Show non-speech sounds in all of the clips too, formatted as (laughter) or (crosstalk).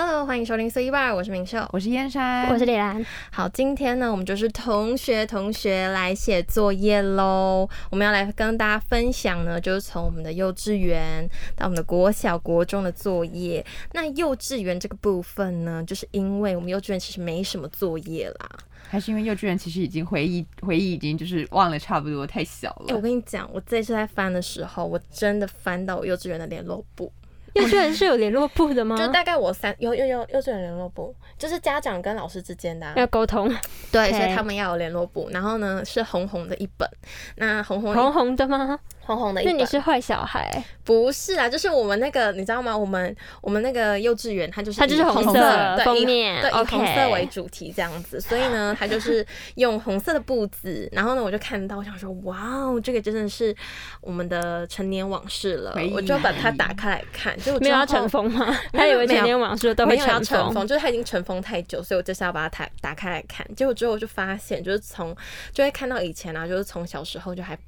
Hello，欢迎收听四一八，我是明秀，我是燕山，我是李兰。好，今天呢，我们就是同学同学来写作业喽。我们要来跟大家分享呢，就是从我们的幼稚园到我们的国小、国中的作业。那幼稚园这个部分呢，就是因为我们幼稚园其实没什么作业啦，还是因为幼稚园其实已经回忆回忆已经就是忘了差不多，太小了。我跟你讲，我这次在翻的时候，我真的翻到我幼稚园的联络簿。幼稚园是有联络部的吗？就大概我三有有有幼稚园联络部，就是家长跟老师之间的要沟通，对，所以他们要有联络部。然后呢，是红红的一本，那红红红红的吗？红红的，那你是坏小孩？不是啊，就是我们那个，你知道吗？我们我们那个幼稚园，它就是它就是红色封面，对，以红色为主题这样子。所以呢，它就是用红色的布子。然后呢，我就看到，我想说，哇哦，这个真的是我们的成年往事了。我就把它打开来看，就没有要尘封吗？(laughs) 他以为成年往事都会尘封，就是它已经尘封太久，所以我就是要把它打打开来看。结果之后就发现，就是从就会看到以前啊，就是从小时候就还。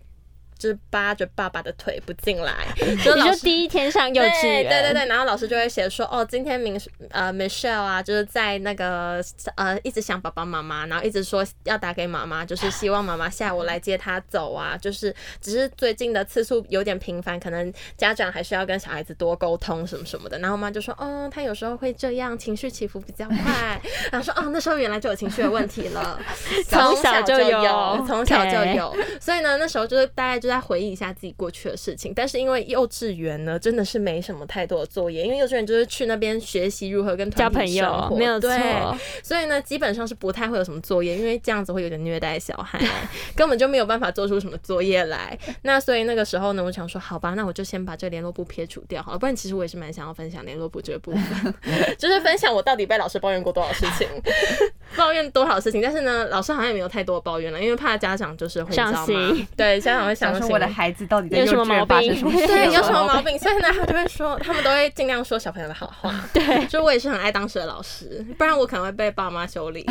就是扒着爸爸的腿不进来，(laughs) 你就第一天上幼稚园，对对对，然后老师就会写说，哦，今天明呃 Michelle 啊，就是在那个呃一直想爸爸妈妈，然后一直说要打给妈妈，就是希望妈妈下午来接他走啊，就是只是最近的次数有点频繁，可能家长还是要跟小孩子多沟通什么什么的。然后妈就说，哦，他有时候会这样，情绪起伏比较快。然后说，哦，那时候原来就有情绪的问题了，(laughs) 从小就有，从小就有，所以呢，那时候就是大概就。再回忆一下自己过去的事情，但是因为幼稚园呢，真的是没什么太多的作业，因为幼稚园就是去那边学习如何跟交朋友，没有错。所以呢，基本上是不太会有什么作业，因为这样子会有点虐待小孩，根本就没有办法做出什么作业来。那所以那个时候呢，我想说，好吧，那我就先把这个联络簿撇除掉好了。不然其实我也是蛮想要分享联络簿这个部分，(laughs) 就是分享我到底被老师抱怨过多少事情，(laughs) 抱怨多少事情。但是呢，老师好像也没有太多抱怨了，因为怕家长就是会伤心，对家长会想。我的孩子到底在有什么毛病？对，有什么毛病？所以呢，他就会说，他们都会尽量说小朋友的好话。(laughs) 对，就我也是很爱当时的老师，不然我可能会被爸妈修理。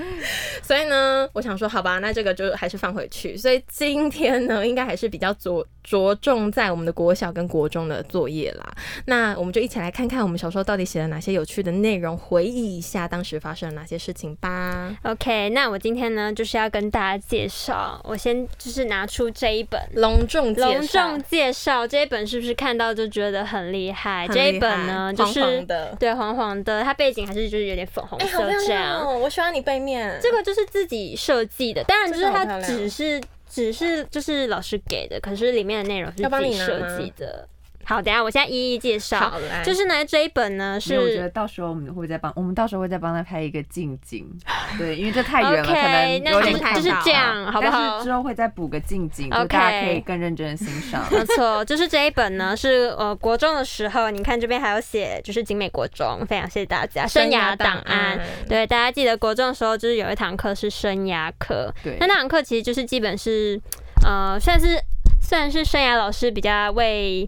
(laughs) 所以呢，我想说，好吧，那这个就还是放回去。所以今天呢，应该还是比较着着重在我们的国小跟国中的作业啦。那我们就一起来看看我们小时候到底写了哪些有趣的内容，回忆一下当时发生了哪些事情吧。OK，那我今天呢，就是要跟大家介绍，我先就是拿出这一本。隆重隆重介绍这一本是不是看到就觉得很厉害？这一本呢就是对黄黄的，它背景还是就是有点粉红色这样。我喜欢你背面这个就是自己设计的，当然就是它只是只是就是老师给的，可是里面的内容是自己设计的。好，等下我现在一一介绍。好就是呢这一本呢是，我觉得到时候我们会再帮，我们到时候会再帮他拍一个近景。(laughs) 对，因为这太远了，可能有点太就是这样，好不好？之后会再补个近景，大家可以更认真的欣赏。没错，就是这一本呢是呃国中的时候，你看这边还有写，就是景美国中，非常谢谢大家。生涯档案，对，大家记得国中的时候就是有一堂课是生涯课，对，那那堂课其实就是基本是呃算是算是生涯老师比较为。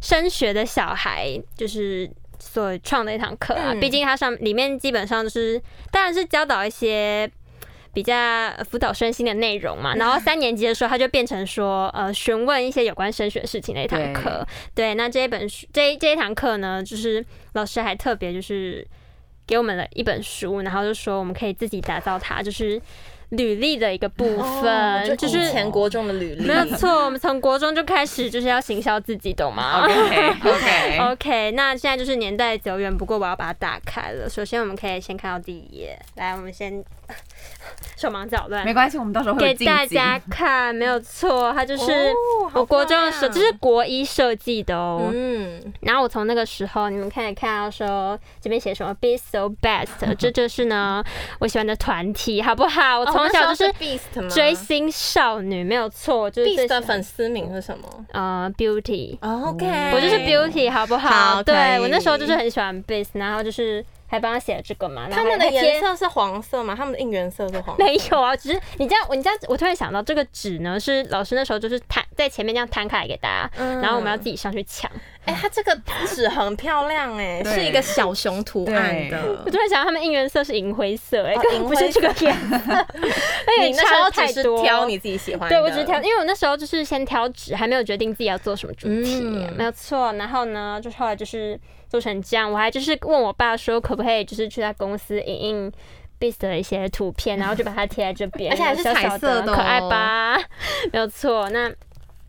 升学的小孩就是所创的一堂课啊，毕竟它上里面基本上就是，当然是教导一些比较辅导身心的内容嘛。(laughs) 然后三年级的时候，他就变成说，呃，询问一些有关升学事情的一堂课。对，那这一本书，这这一堂课呢，就是老师还特别就是给我们了一本书，然后就说我们可以自己打造它，就是。履历的一个部分，就是前国中的履历，没有错。我们从国中就开始就是要行销自己，懂吗？(laughs) OK OK (laughs) OK。那现在就是年代久远，不过我要把它打开了。首先，我们可以先看到第一页，来，我们先。手忙脚乱，没关系，我们到时候会给大家看，没有错，它就是我国中的时候，这是国一设计的哦。嗯，然后我从那个时候，你们可以看到说这边写什么 “be so best”，(laughs) 这就是呢我喜欢的团体，好不好？我从小就是追星少女，没有错，就是 Beast 的粉丝名是什么？呃，Beauty。OK，我就是 Beauty，好不好？对我那时候就是很喜欢 Beast，然后就是。还帮他写了这个嘛？他们的颜色是黄色嘛？他们的应援色是黄？没有啊，只是你这样，你这样，我突然想到，这个纸呢是老师那时候就是摊在前面这样摊开来给大家，然后我们要自己上去抢。哎，它这个纸很漂亮哎，是一个小熊图案的。我突然想到，他们应援色是银灰色，哎，不是这个颜色。(laughs) 而且你那时候只是。挑你自己喜欢的，对，我只是挑，因为我那时候就是先挑纸，还没有决定自己要做什么主题，嗯没有错。然后呢，就是后来就是做成这样，我还就是问我爸说，可不可以就是去他公司影印 Beast 的一些图片，然后就把它贴在这边，而且还是彩色的可爱哦吧？没有错。那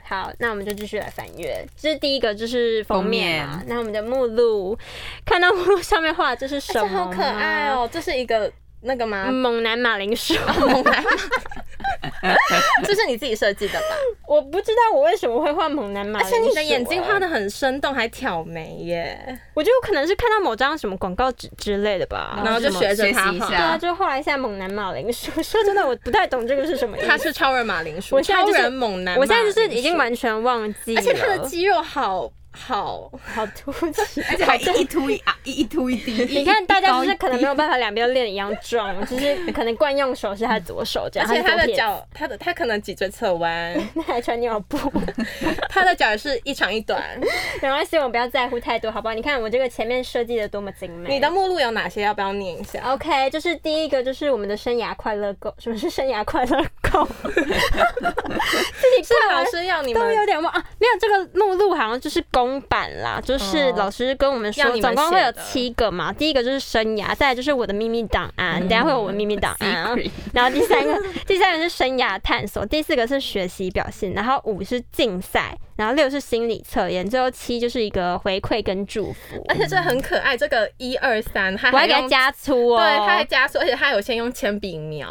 好，那我们就继续来翻阅。这是第一个，就是封面嘛。面那我们的目录，看到目录上面画的这是什么？这好可爱！哦，这是一个那个吗？猛男马铃薯。猛男，(laughs) (laughs) (laughs) (laughs) 这是你自己设计的吧？我不知道我为什么会画猛男马而且你的眼睛画的，很生动，还挑眉耶，我觉得我可能是看到某张什么广告纸之类的吧。然后就学着他画。习一下对啊，就画一下猛男马铃薯。(laughs) 说真的，我不太懂这个是什么意思。他是超人马铃薯，我现在就是超人猛男，我现在就是已经，完全忘记，而且他的肌肉好好，好凸起，(laughs) 而且还一一凸一啊一一凸一低。(laughs) 你看大家就是可能没有。办法两边都练得一样壮，就是可能惯用手是他的左手这样，而且他的脚，他的他可能脊椎侧弯，(laughs) 那还穿尿布，他的脚也是一长一短。没关系，我们不要在乎太多，好不好？你看我这个前面设计的多么精美。你的目录有哪些？要不要念一下？OK，就是第一个就是我们的生涯快乐购，什么是生涯快乐购？自己是老师要你都有点忘啊，没有这个目录好像就是公版啦，就是哦。老师跟我们说，总共会有七个嘛。第一个就是生涯，再来就是我的秘密档案，等下会有我的秘密档案然后第三个，(laughs) 第三个是生涯探索，第四个是学习表现，然后五是竞赛，然后六是心理测验，最后七就是一个回馈跟祝福。而且这很可爱，这个一二三，他我还给它加粗哦，对，他还加粗，而且他有先用铅笔描。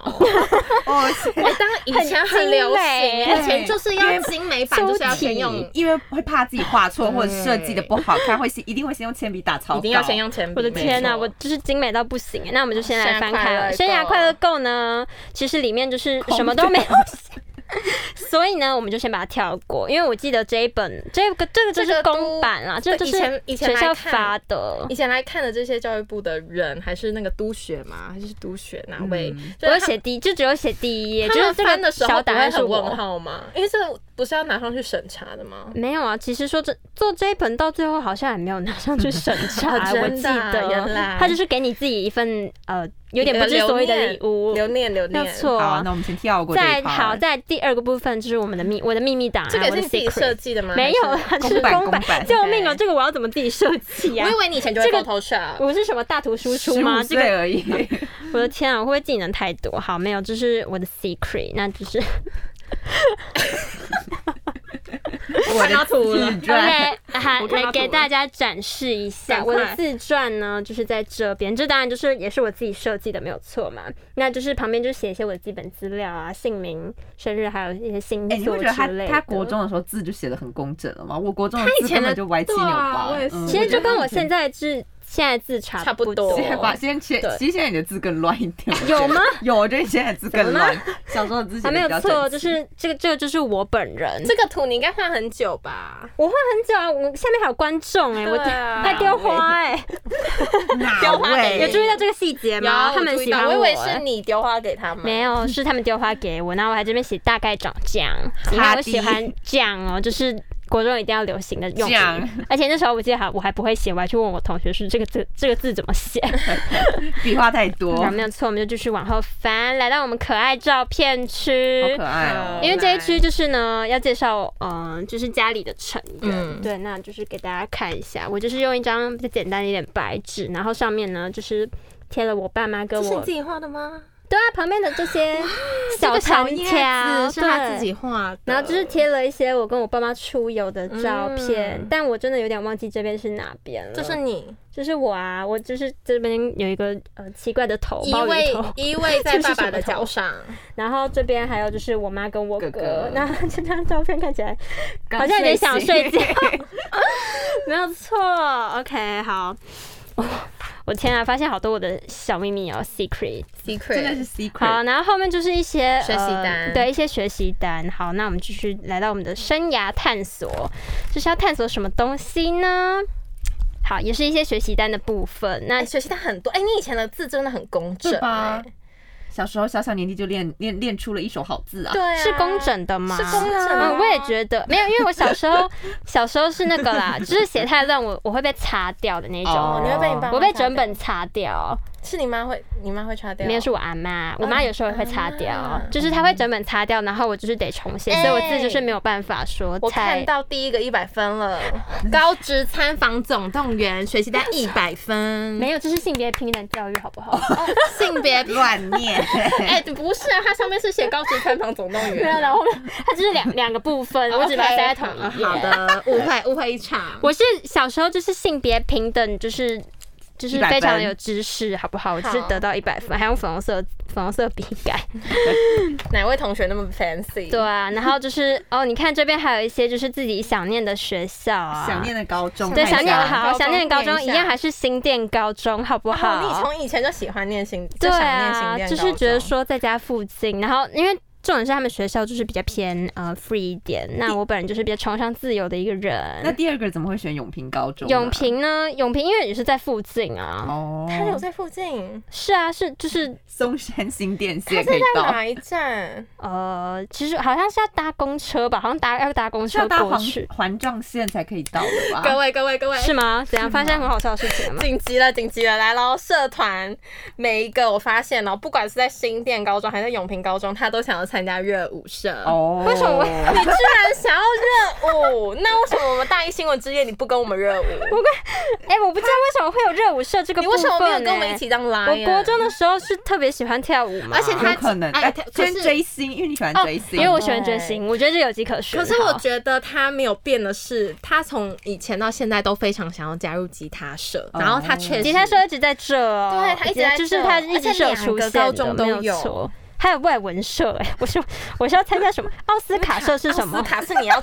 哦，我当以前很流很精美行，以前就是要精美版，就是要先用，因为会怕自己画错或者设计的不好看，会先一定会先用铅笔打草稿。一定要先用铅笔。我的天呐，没错我就是精美到不行欸。那我们就先来翻开了。生涯快乐购呢，其实里面就是什么都没有写。(laughs) 所以呢，我们就先把它跳过，因为我记得这一本这个这个就是公版啦，这就是以前以前学校来发的以。前来看的这些教育部的人，还是那个督学嘛？还是督学哪位？嗯我有写第一，就只有写第一页，就是这个翻的时候小档不会很案是我问号吗？因为这不是要拿上去审查的吗？没有啊，其实说这做这一本到最后好像也没有拿上去审查，(laughs) 我记得原来他就是给你自己一份呃有点不知所谓的礼物，留念留念。没错。好，那我们先跳过这一再好，在第二个部分就是我们的秘我的秘密档案，这个是自己 secret 设计的吗？没有是是公版救命啊！这个我要怎么自己设计啊我以？为你以前就会这个 Photoshop。我是什么大图输出吗？五这个岁而已。(laughs) 我的天啊，我会不会技能太多？好，没有，这是我的 secret，那就是 (laughs) 我的看到图了自传 OK，好，我看到来给大家展示一下我的自传呢，就是在这边。这当然就是也是我自己设计的，没有错嘛。那就是旁边就写一些我的基本资料啊，姓名、生日，还有一些星哎、你座会觉得他之类的。他国中的时候字就写的很工整了吗？我国中的字他以前的根本就歪七扭八。啊我也是嗯其实就跟我现在在字现在字差差不多多。现在把现在其对实现在你的字更乱一点。有吗？有，我觉得你现在字更乱。小时候的字写还没有错，就是这个这个就是我本人。这个图你应该画很久吧？我画很久啊，我下面还有观众哎、我还丢花哎、哪丢花给？(laughs) 有注意到这个细节吗？他们喜欢我以为哎是你丢花给他们。没有，是他们丢花给我，然后我还这边写大概长这样。你看我喜欢这样哦，就是国中一定要流行的用酱语。而且那时候我记得还我还不会写，我还去问我同学是这个字这个字怎么写。笔画太多，(laughs) 没有错，我们就继续往后翻，来到我们可爱照片区好可。爱哦。因为这一区就是呢，要介绍，嗯、就是家里的成员，嗯对，那就是给大家看一下。我就是用一张比较简单一点白纸，然后上面呢就是贴了我爸妈跟我这是你自己画的吗？对啊，旁边的这些小这个小藤叶条子是他自己画的，然后就是贴了一些我跟我爸妈出游的照片，嗯。但我真的有点忘记这边是哪边了。这是你。就是我啊，我就是这边有一个呃奇怪的头，依偎，依偎 (laughs) 在爸爸的脚上，然后这边还有就是我妈跟我哥，那这张照片看起来好像有点想睡醒觉，(laughs) 没有错。OK，好。我天啊，发现好多我的小秘密哦，secret。真的 secret 是 secret。好，然后后面就是一些学习单呃，对，一些学习单。好，那我们继续来到我们的生涯探索，就是要探索什么东西呢？好，也是一些学习单的部分。那哎，学习单很多，哎，你以前的字真的很工整对吧哎小时候小小年纪就练练练出了一手好字啊！对啊，是工整的吗？是工整我也觉得没有，因为我小时候 (laughs) 小时候是那个啦，就是写太乱，我我会被擦掉的那种。哦你会被你爸我被整本擦掉，是你妈会，你妈会擦掉？没有是我阿妈，我妈有时候也会擦掉啊，就是她会整本擦掉，然后我就是得重写，所以我字就是没有办法说我看到第一个一百分了，(laughs) 高职参访总动员学习单 (laughs) 一百分，没有，这是性别平等教育，好不好？性别 (laughs) 乱念。哎、不是啊，它上面是写高职参访总动员。没有，然后它就是两两个部分，我只把它塞在同呃一页。好的，误会误会一场。我是小时候就是性别平等，就是就是非常的有知识，好不好？我就是得到一百分，还用粉红色粉红色笔改。(laughs) 哪位同学那么 fancy？对啊，然后就是哦，你看这边还有一些就是自己想念的学校啊，想念的高中，对想念好高中想念的高中一样还是新店高中，好不好？哦，你从以前就喜欢念新，就对想念新啊，店就是觉得说在家附近，然后因为。重点是他们学校就是比较偏呃 free 一点，那我本人就是比较崇尚自由的一个人。那第二个怎么会选永平高中？永，平呢？永平因为也是在附近啊，哦，他有在附近，是啊，是就是松山新店他线可以到，是在哪一站？呃，其实好像是要搭公车吧，好像搭要搭公车要搭环过去，环状线才可以到的吧？各位 (laughs) 各位各位，是吗？怎样？发现很好笑的事情了吗？紧急了，紧急了，来喽！社团每一个我发现哦，不管是在新店高中还是永平高中，他都想要参加热舞社。哦，为什么 (laughs) 你居然想要热舞？那为什么我们大一新闻之夜你不跟我们热舞？哎、我不知道为什么会有热舞社这个部分、你为什么没有跟我们欸一起当拉我呀？国中的时候是特别喜欢跳舞嘛，而且他可能，哎哎，先可是追星，因为你喜欢哦追星，因为我喜欢追星，我觉得这有迹可循。可是我好觉得他没有变的是，他从以前到现在都非常想要加入吉他社，哦然后他确实吉他社一直在这哦，对他一直在这就是他一直是有出现高中都有。还有外文社，哎，我是我是要参加什么？(laughs) 奥斯卡社是什么奥斯？卡是你要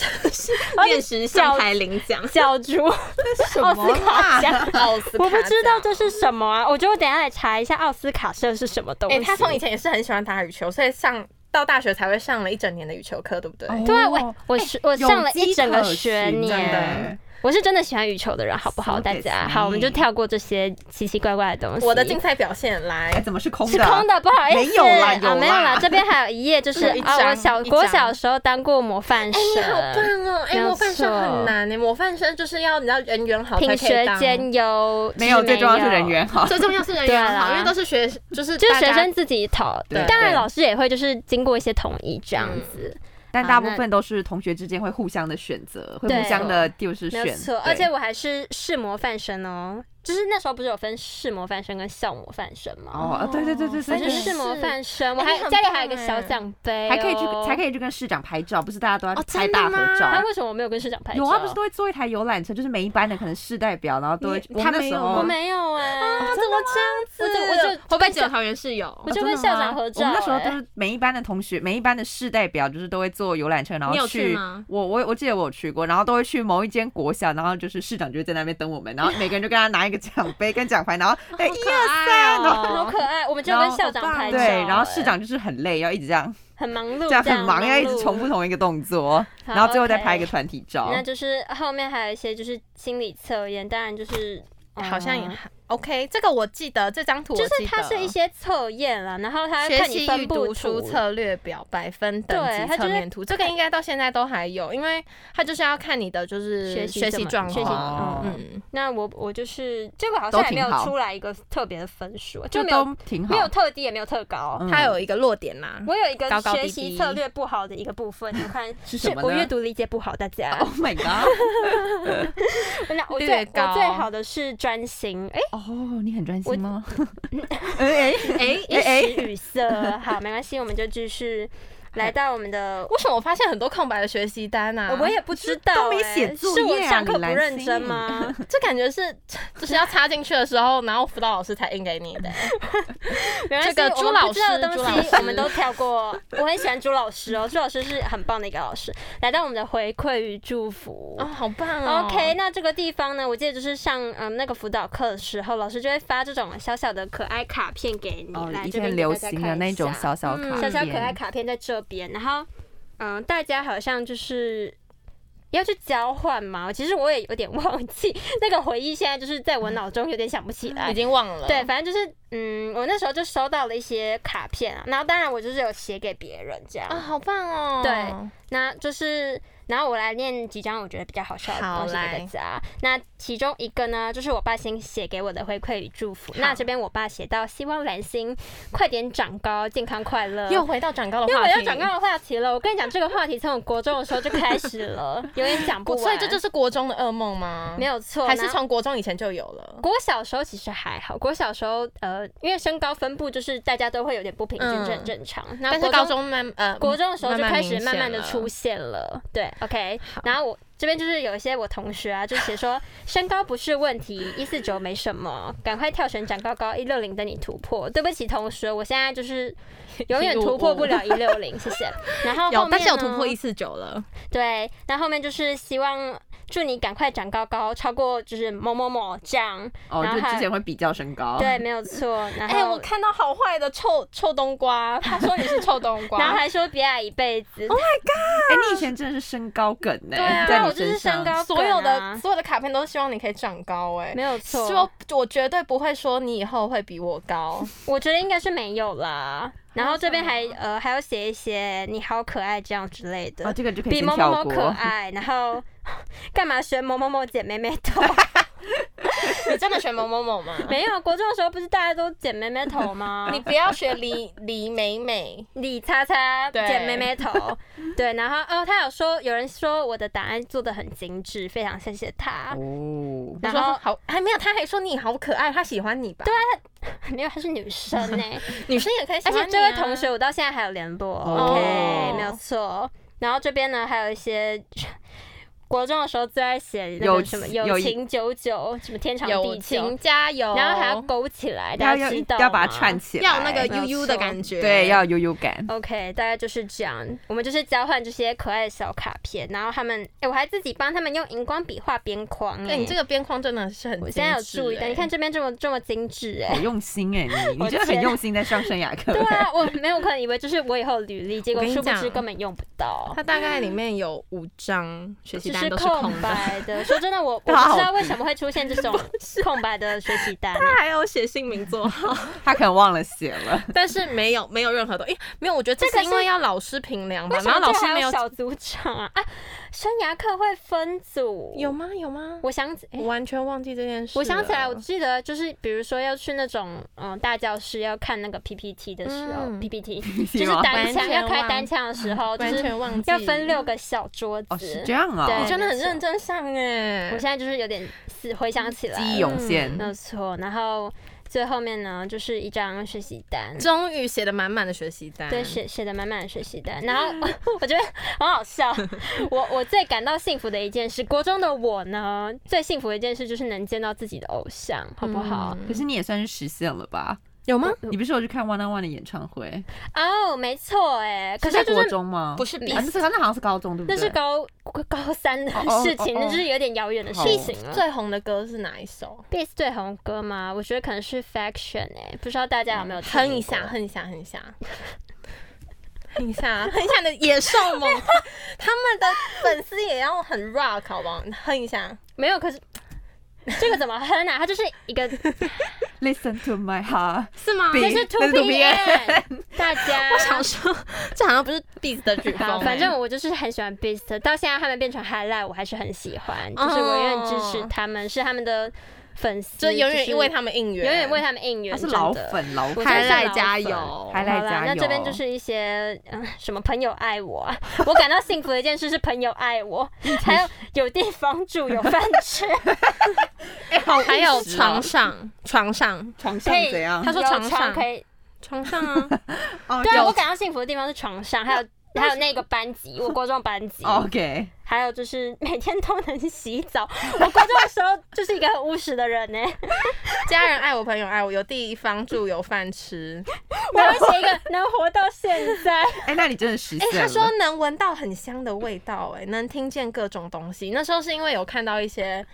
(laughs) 练习上台领奖，教主奥斯卡奖。奥斯卡我不知道奖这是什么啊！我觉得我等下来查一下奥斯卡社是什么东西。哎、他从以前也是很喜欢打羽球，所以上到大学才会上了一整年的羽球课，对不对？哦对啊，我我是我上了一整个学年的。我是真的喜欢羽球的人，好不好？大家好，我们就跳过这些奇奇怪怪的东西。我的竞赛表现来哎，，怎么是空的？是空的，不好意思，没有啦有啊，没有啦啦。这边还有一页，就是 (laughs) 啊，我小国小时候当过模范哎、你好，棒哦！哎、模范生很难呢，模范生就是要你知道人缘好品。学兼优，没有，就是最重要是人缘好。最重要是人对缘好，因为都是学，就是就是学生自己投，对当然老师也会就是经过一些统一这样嗯子，但大部分都是同学之间会互相的选择，会互相的就是选。没错。而且我还是试模范生哦，就是那时候不是有分市模范生跟校模范生吗？哦，对对对对我对对，是市模范生，我还家里还有一个小奖杯哦，还可以去才可以去跟市长拍照，不是大家都要哦拍大合照。那为什么我没有跟市长拍照？有啊，不是都会坐一台游览车，就是每一班的可能市代表，然后都会。你我们那时候他没有我没有哎，啊，怎么这样子？我就我就会不会只有桃园市有？我就跟校长合照我们那时候欸都是每一班的同学，每一班的市代表，就是都会坐游览车，然后去我我我记得我有去过，然后都会去某一间国小，然后就是市长就会在那边等我们，然后每个人就跟他拿一个奖杯跟奖牌，然后 (laughs) 哎一可二爱三，然后哦好可爱，我们就跟校长拍照，对，然后哎市长就是很累，要一直这样很忙碌，这样很忙，要一直重复。同一个动作，然后最后再拍一个团体照。那就是后面还有一些就是心理测验，当然就是好像也嗯还 OK，这个我记得，这张图我就是它是一些测验啦，然后它学看你习与分布读书图策略表百分等级对它就是侧面图，这个应该到现在都还有，因为它就是要看你的就是学习状况。嗯，那我我就是这个好像也没有出来一个特别的分数，就没有挺好，没有特低也没有特高。嗯它有一个落点啦。我有一个学习策略不好的一个部分，(laughs) 你看是什么我阅读理解不好，大家。Oh my god！(laughs) 那我略最我最好的是专心，哎，哦，你很专心吗？哎哎 (laughs) 哎，(laughs) 一时语塞。好，没关系，我们就继续来到我们的。(laughs) 为什么我发现很多空白的学习单啊？我也不知道、都没哎写作啊是我上课不认真吗？(laughs) 这感觉是就是要插进去的时候，然后辅导老师才印给你的。(laughs) 这个朱老师朱老师东西我们都跳过。我很喜欢朱老师哦，朱老师是很棒的一个老师。来到我们的回馈与祝福。哦，好棒哦 OK，那这个地方呢，我记得就是上嗯那个辅导课的时候，老师就会发这种小小的可爱卡片给你，哦，来这边给大家行的那种看一下小小卡嗯小小可爱卡片在这边，然后嗯，大家好像就是要去交换嘛。其实我也有点 (laughs) 忘记那个回忆，现在就是在我脑中有点想不起来已。经忘了。对，反正就是嗯，我那时候就收到了一些卡片啊，然后当然我就是有写给别人这样。啊，好棒哦。对那就是然后我来念几张我觉得比较好笑的好东西给大家。那其中一个呢，就是我爸先写给我的回馈与祝福。那这边我爸写到，希望蓝心快点长高，健康快乐。又回到长高的话题，回到长高的话题了。我跟你讲，这个话题从我国中的时候就开始了，(laughs) 有点讲不完。所以这就是国中的噩梦吗？没有错，还是从国中以前就有了？国小时候其实还好，国小时候呃，因为身高分布就是大家都会有点不平均，嗯这很正常。那但是国高中慢呃国中的时候就开始慢慢的了出现了，对，OK。然后我这边就是有一些我同学啊，就写说身高不是问题，(laughs) 一四九没什么，赶快跳绳长高高，一六零等你突破。对不起同学，我现在就是永远突破不了一六零，谢谢。然后后有，面但是有突破一四九了。对，那后面就是希望祝你赶快长高高，超过就是某某某这样。哦，就然后之前会比较身高。对，没有错。(laughs) 然哎、后我看到好坏的臭臭冬瓜，他说你是臭冬瓜，(laughs) 然后还说别矮一辈子。Oh my god！哎，你以前真的是身高梗呢，对啊我就是身高所有的所有的卡片都是希望你可以长高、哎，没有错，说我绝对不会说你以后会比我高，(laughs) 我觉得应该是没有啦。然后这边还呃还有写一些你好可爱这样之类的，哦，这个就可以比某某某可。(laughs) 爱，然后 (laughs) 干嘛学某某某姐妹妹头？(laughs) (laughs) 你真的选某某某吗？没有，国中的时候不是大家都剪妹妹头吗？(laughs) 你不要学李李美美，李叉叉剪妹妹头，对，然后哦，他有说有人说我的答案做的很精致，非常谢谢他。哦，然然后后好还没有，他还说你好可爱，他喜欢你吧？对啊，(laughs) 没有，他是女生呢、女生也可以喜欢。而且这位同学我到现在还有联络、哦 o k 没有错。然后这边呢还有一些。国中的时候最爱写那个什么友情久久，什么天长友地久。情，加油，然后还要勾起来，要大要家知道要把它串起来，要那个悠悠的感觉，对，要悠悠感。OK，大概就是这样。我们就是交换这些可爱的小卡片，然后他们，哎、我还自己帮他们用荧光笔画边框、哎、哎、你这个边框真的是很、我现在有注意到，你看，这边这么这么精致、哎。好。用心哎、你我你真的很用心在上生涯课、对啊，我没有可能以为就是我以后履历，结果殊不知根本用不到，它大概里面有五张学习单都是空空，白的。说真的，我 (laughs) 我不知道为什么会出现这种 (laughs) 空白的学习单、他还有写姓名座号，(laughs) 他可能忘了写了。但是没有没有任何的，哎、没有，我觉得这这个是因为要老师评量吧然后老师没有有小组长啊？啊，生涯课会分组，有吗？有吗？我想起，哎我完全忘记这件事。我想起来，我记得就是比如说要去那种嗯大教室要看那个 PPT 的时候、嗯 p p t 就是单枪要开单枪的时候，就完是全忘记，要分六。个小桌子。哦，是这样啊、真的很认真上哎，我现在就是有点死回想起来记忆了，涌现。没有错。然后最后面呢，就是一张学习单。终于写的满满的学习单，对，写写的满满的学习单，然后 (laughs) 我觉得很好笑。(laughs) 我我最感到幸福的一件事，国中的我呢，最幸福的一件事就是能见到自己的偶像，好不好？嗯可是你也算是实现了吧？有吗？你不是有去看 One on One 的演唱会？哦，没错，哎，可是就是中吗？不是啊，那是那好像是高中，对不对？那是高高三的事情，那就是有点遥远的事好情了。最红的歌是哪一首？b e a s 最红的歌吗？我觉得可能是 Faction 哎、不知道大家有没有哼一下，哼一下，哼一下。哼一下，哼一下 (laughs) 你的野兽梦，(laughs) 他们的粉丝也要很 rock 好不好？你哼一下，没有？可是这个怎么哼啊？它就是一个，(laughs) Listen to my heart，是吗？比这是 Two 那是2 P M，大家。我想说，这好像不是 Beats 的曲风好，欸。反正我就是很喜欢 Beast，到现在他们变成 Highlight，我还是很喜欢，就是我永远支持他们，是他们的粉丝，就永远因为他们应援，永远为他们应援，他是老粉老粉。还来加油，还来好啦，加油那这边就是一些嗯、什么朋友爱我啊，(laughs) 我感到幸福的一件事是朋友爱我，(laughs) 还有有地方住，有饭吃，(laughs) 哎，好还有床上，床上，床上可以怎样？他？说床上。可以，床上啊，哦对啊，我感到幸福的地方是床上，还有还有那个班级，我高中班级，OK，还有就是 (laughs) 每天都能洗澡。我国中的时候就是一个很务实的人呢，(laughs) 家人爱我，朋友爱我，有地方住，有饭吃。(laughs) 我要写一个能活到现在。哎，那你真的实哎、现了。他说能闻到很香的味道、哎，能听见各种东西。那时候是因为有看到一些，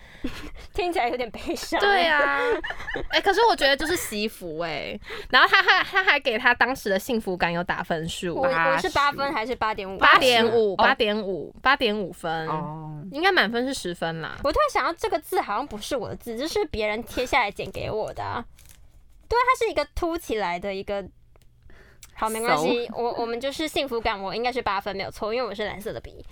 听起来有点悲伤。对，啊，哎、可是我觉得就是惜福哎、然后他还他还给他当时的幸福感有打分数我，我是八80分还是八点五？八点五，哦八点五，八点五分，哦，应该满分是十分啦。我突然想到，这个字好像不是我的字，这是别人贴下来剪给我的、啊。对啊，它是一个凸起来的一个。好，没关系，我我们就是幸福感，我应该是八分没有错，因为我是蓝色的笔。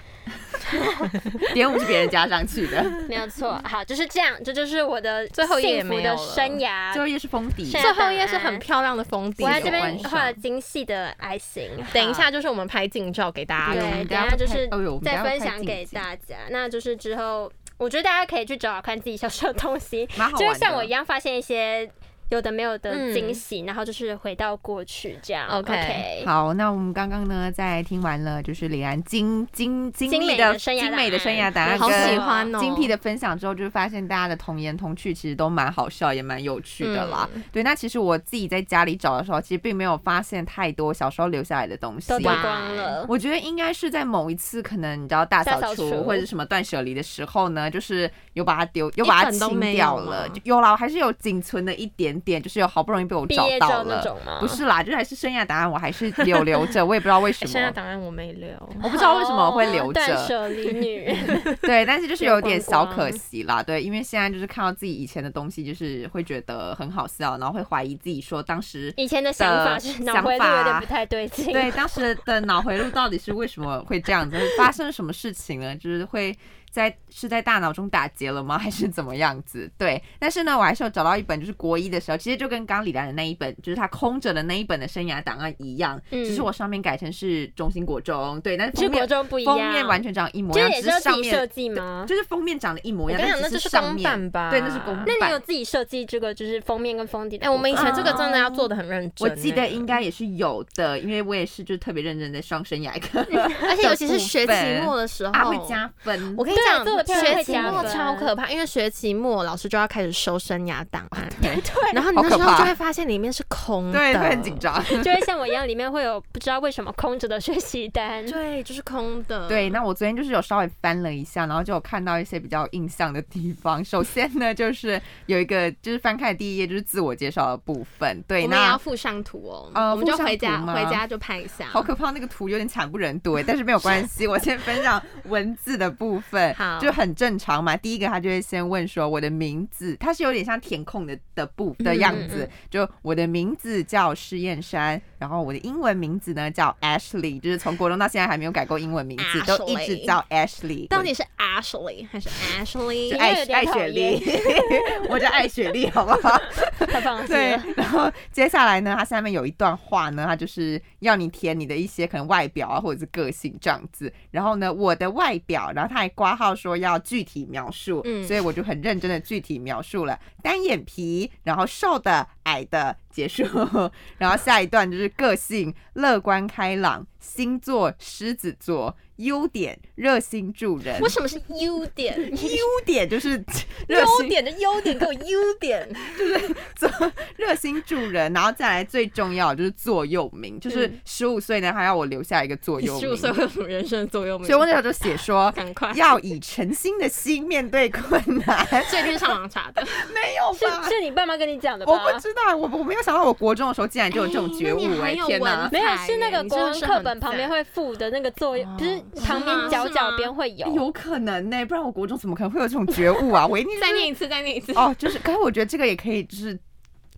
(laughs) 点五是别人加上去的，(laughs) 没有错。好，就是这样，这就是我的最后一页幸福的生涯最。后一页是封底。最后一页是很漂亮的封底我，在这边画了精细的爱心。等一下就是我们拍近照给大家对，看。等一下下就是再分享给大家。那就是之后，我觉得大家可以去找找看自己小时候的东西。就是像我一样发现一些有的没有的嗯惊喜，然后就是回到过去这样。OK 好，那我们刚刚呢，在听完了就是李安精精精精美密的生涯精美的生涯答案，好喜欢哦，精辟的分享之后，就是发现大家的童言童趣其实都蛮好笑，也蛮有趣的啦。嗯对，那其实我自己在家里找的时候，其实并没有发现太多小时候留下来的东西都。丢光了。我觉得应该是在某一次，可能你知道大扫除除或者是什么断舍离的时候呢，就是有把它丢，有把它清掉了，就有啦，我还是有仅存的一点点，就是有好不容易被我找到了。不是啦，就是还是生涯答案，我还是有留着，我也不知道为什么，(laughs) 生涯档案我没留，我不知道为什么会留着。舍离女，(laughs) 对，但是就是有点小 (laughs) 可惜啦，对，因为现在就是看到自己以前的东西，就是会觉得很好笑，然后会怀疑自己说当时以前的想法是脑想回路有点不太对劲。对当时的脑回路到底是为什么会这样子，发生了什么事情呢？就是会在是在大脑中打结了吗，(laughs) 还是怎么样子？对，但是呢，我还是有找到一本，就是国一的时候，其实就跟刚李兰的那一本，就是他空着的那一本的生涯档案一样，嗯只是我上面改成是中心国中，对，但是封面中不一样，封面完全长一模一样，只是上面设计吗？就是封面长得一模一样，那就是公上面版吧？对，那是公版。那你有自己设计这个就是封面跟封底的哎？我们以前这个真的要做的很认真、我记得应，该也是有的，因为我也是就特别认真在上生涯课，(laughs) 而且尤其是学期末的时候，(laughs) 啊会加分。我跟你对讲，做学期末超可怕，因为学期末老师就要开始收生涯档 (laughs) 案，对然后你那时候就会发现里面是空的，对，会很紧。张。(laughs) 就会像我一样，里面会有不知道为什么空着的学习单。(laughs) 对，就是空的。对，那我昨天就是有稍微翻了一下，然后就有看到一些比较印象的地方。首先呢，就是有一个就是翻开的第一页就是自我介绍的部分。对，我们也要附上图哦，呃我们就附上回家图回家就拍一下。好可怕，那个图有点惨不忍睹哎，但是没有关系，我先分享文字的部分，好就很正常嘛。第一个他就会先问说我的名字，它是有点像填空的的部的样嗯子，就我的名字叫施燕山，然后我的英文名字呢叫 Ashley，就是从国中到现在还没有改过英文名字，都一直叫 Ashley。到底是 Ashley 还是 Ashley？(laughs) 就爱爱雪莉，(laughs) 我叫爱雪莉，好不好？太放肆对。，然后接下来呢，它下面有一段话呢，它就是要你填你的一些可能外表啊，或者是个性这样子。然后呢，我的外表，然后他还挂号说要具体描述，嗯。所以我就很认真的具体描述了单眼皮，然后瘦的、矮的，结束。(laughs) 然后下一段就是个性乐观开朗，星座狮子座，优点热心助人。为什么是优点？优点就是 (laughs) 优点的优点给我优点。(laughs) 就是做热心助人，然后再来最重要就是座右铭，就是嗯十五岁呢还要我留下一个座右铭，十五岁会有什么人生座右铭？所以我那时候就写说赶快，要以诚心的心面对困难，这一定是上网查的。没有是吧？是你爸妈跟你讲的吧？我不知道，我我没有想到我国中的时候竟然就有这种觉悟哎天哪！没有，是那个你国文课本旁边会附的那个作业，不是哦旁边角角边会有。有可能呢、不然我国中怎么可能会有这种觉悟啊？我一定是再念一次，再念一次。哦，就是，可是我觉得这个也可以，就是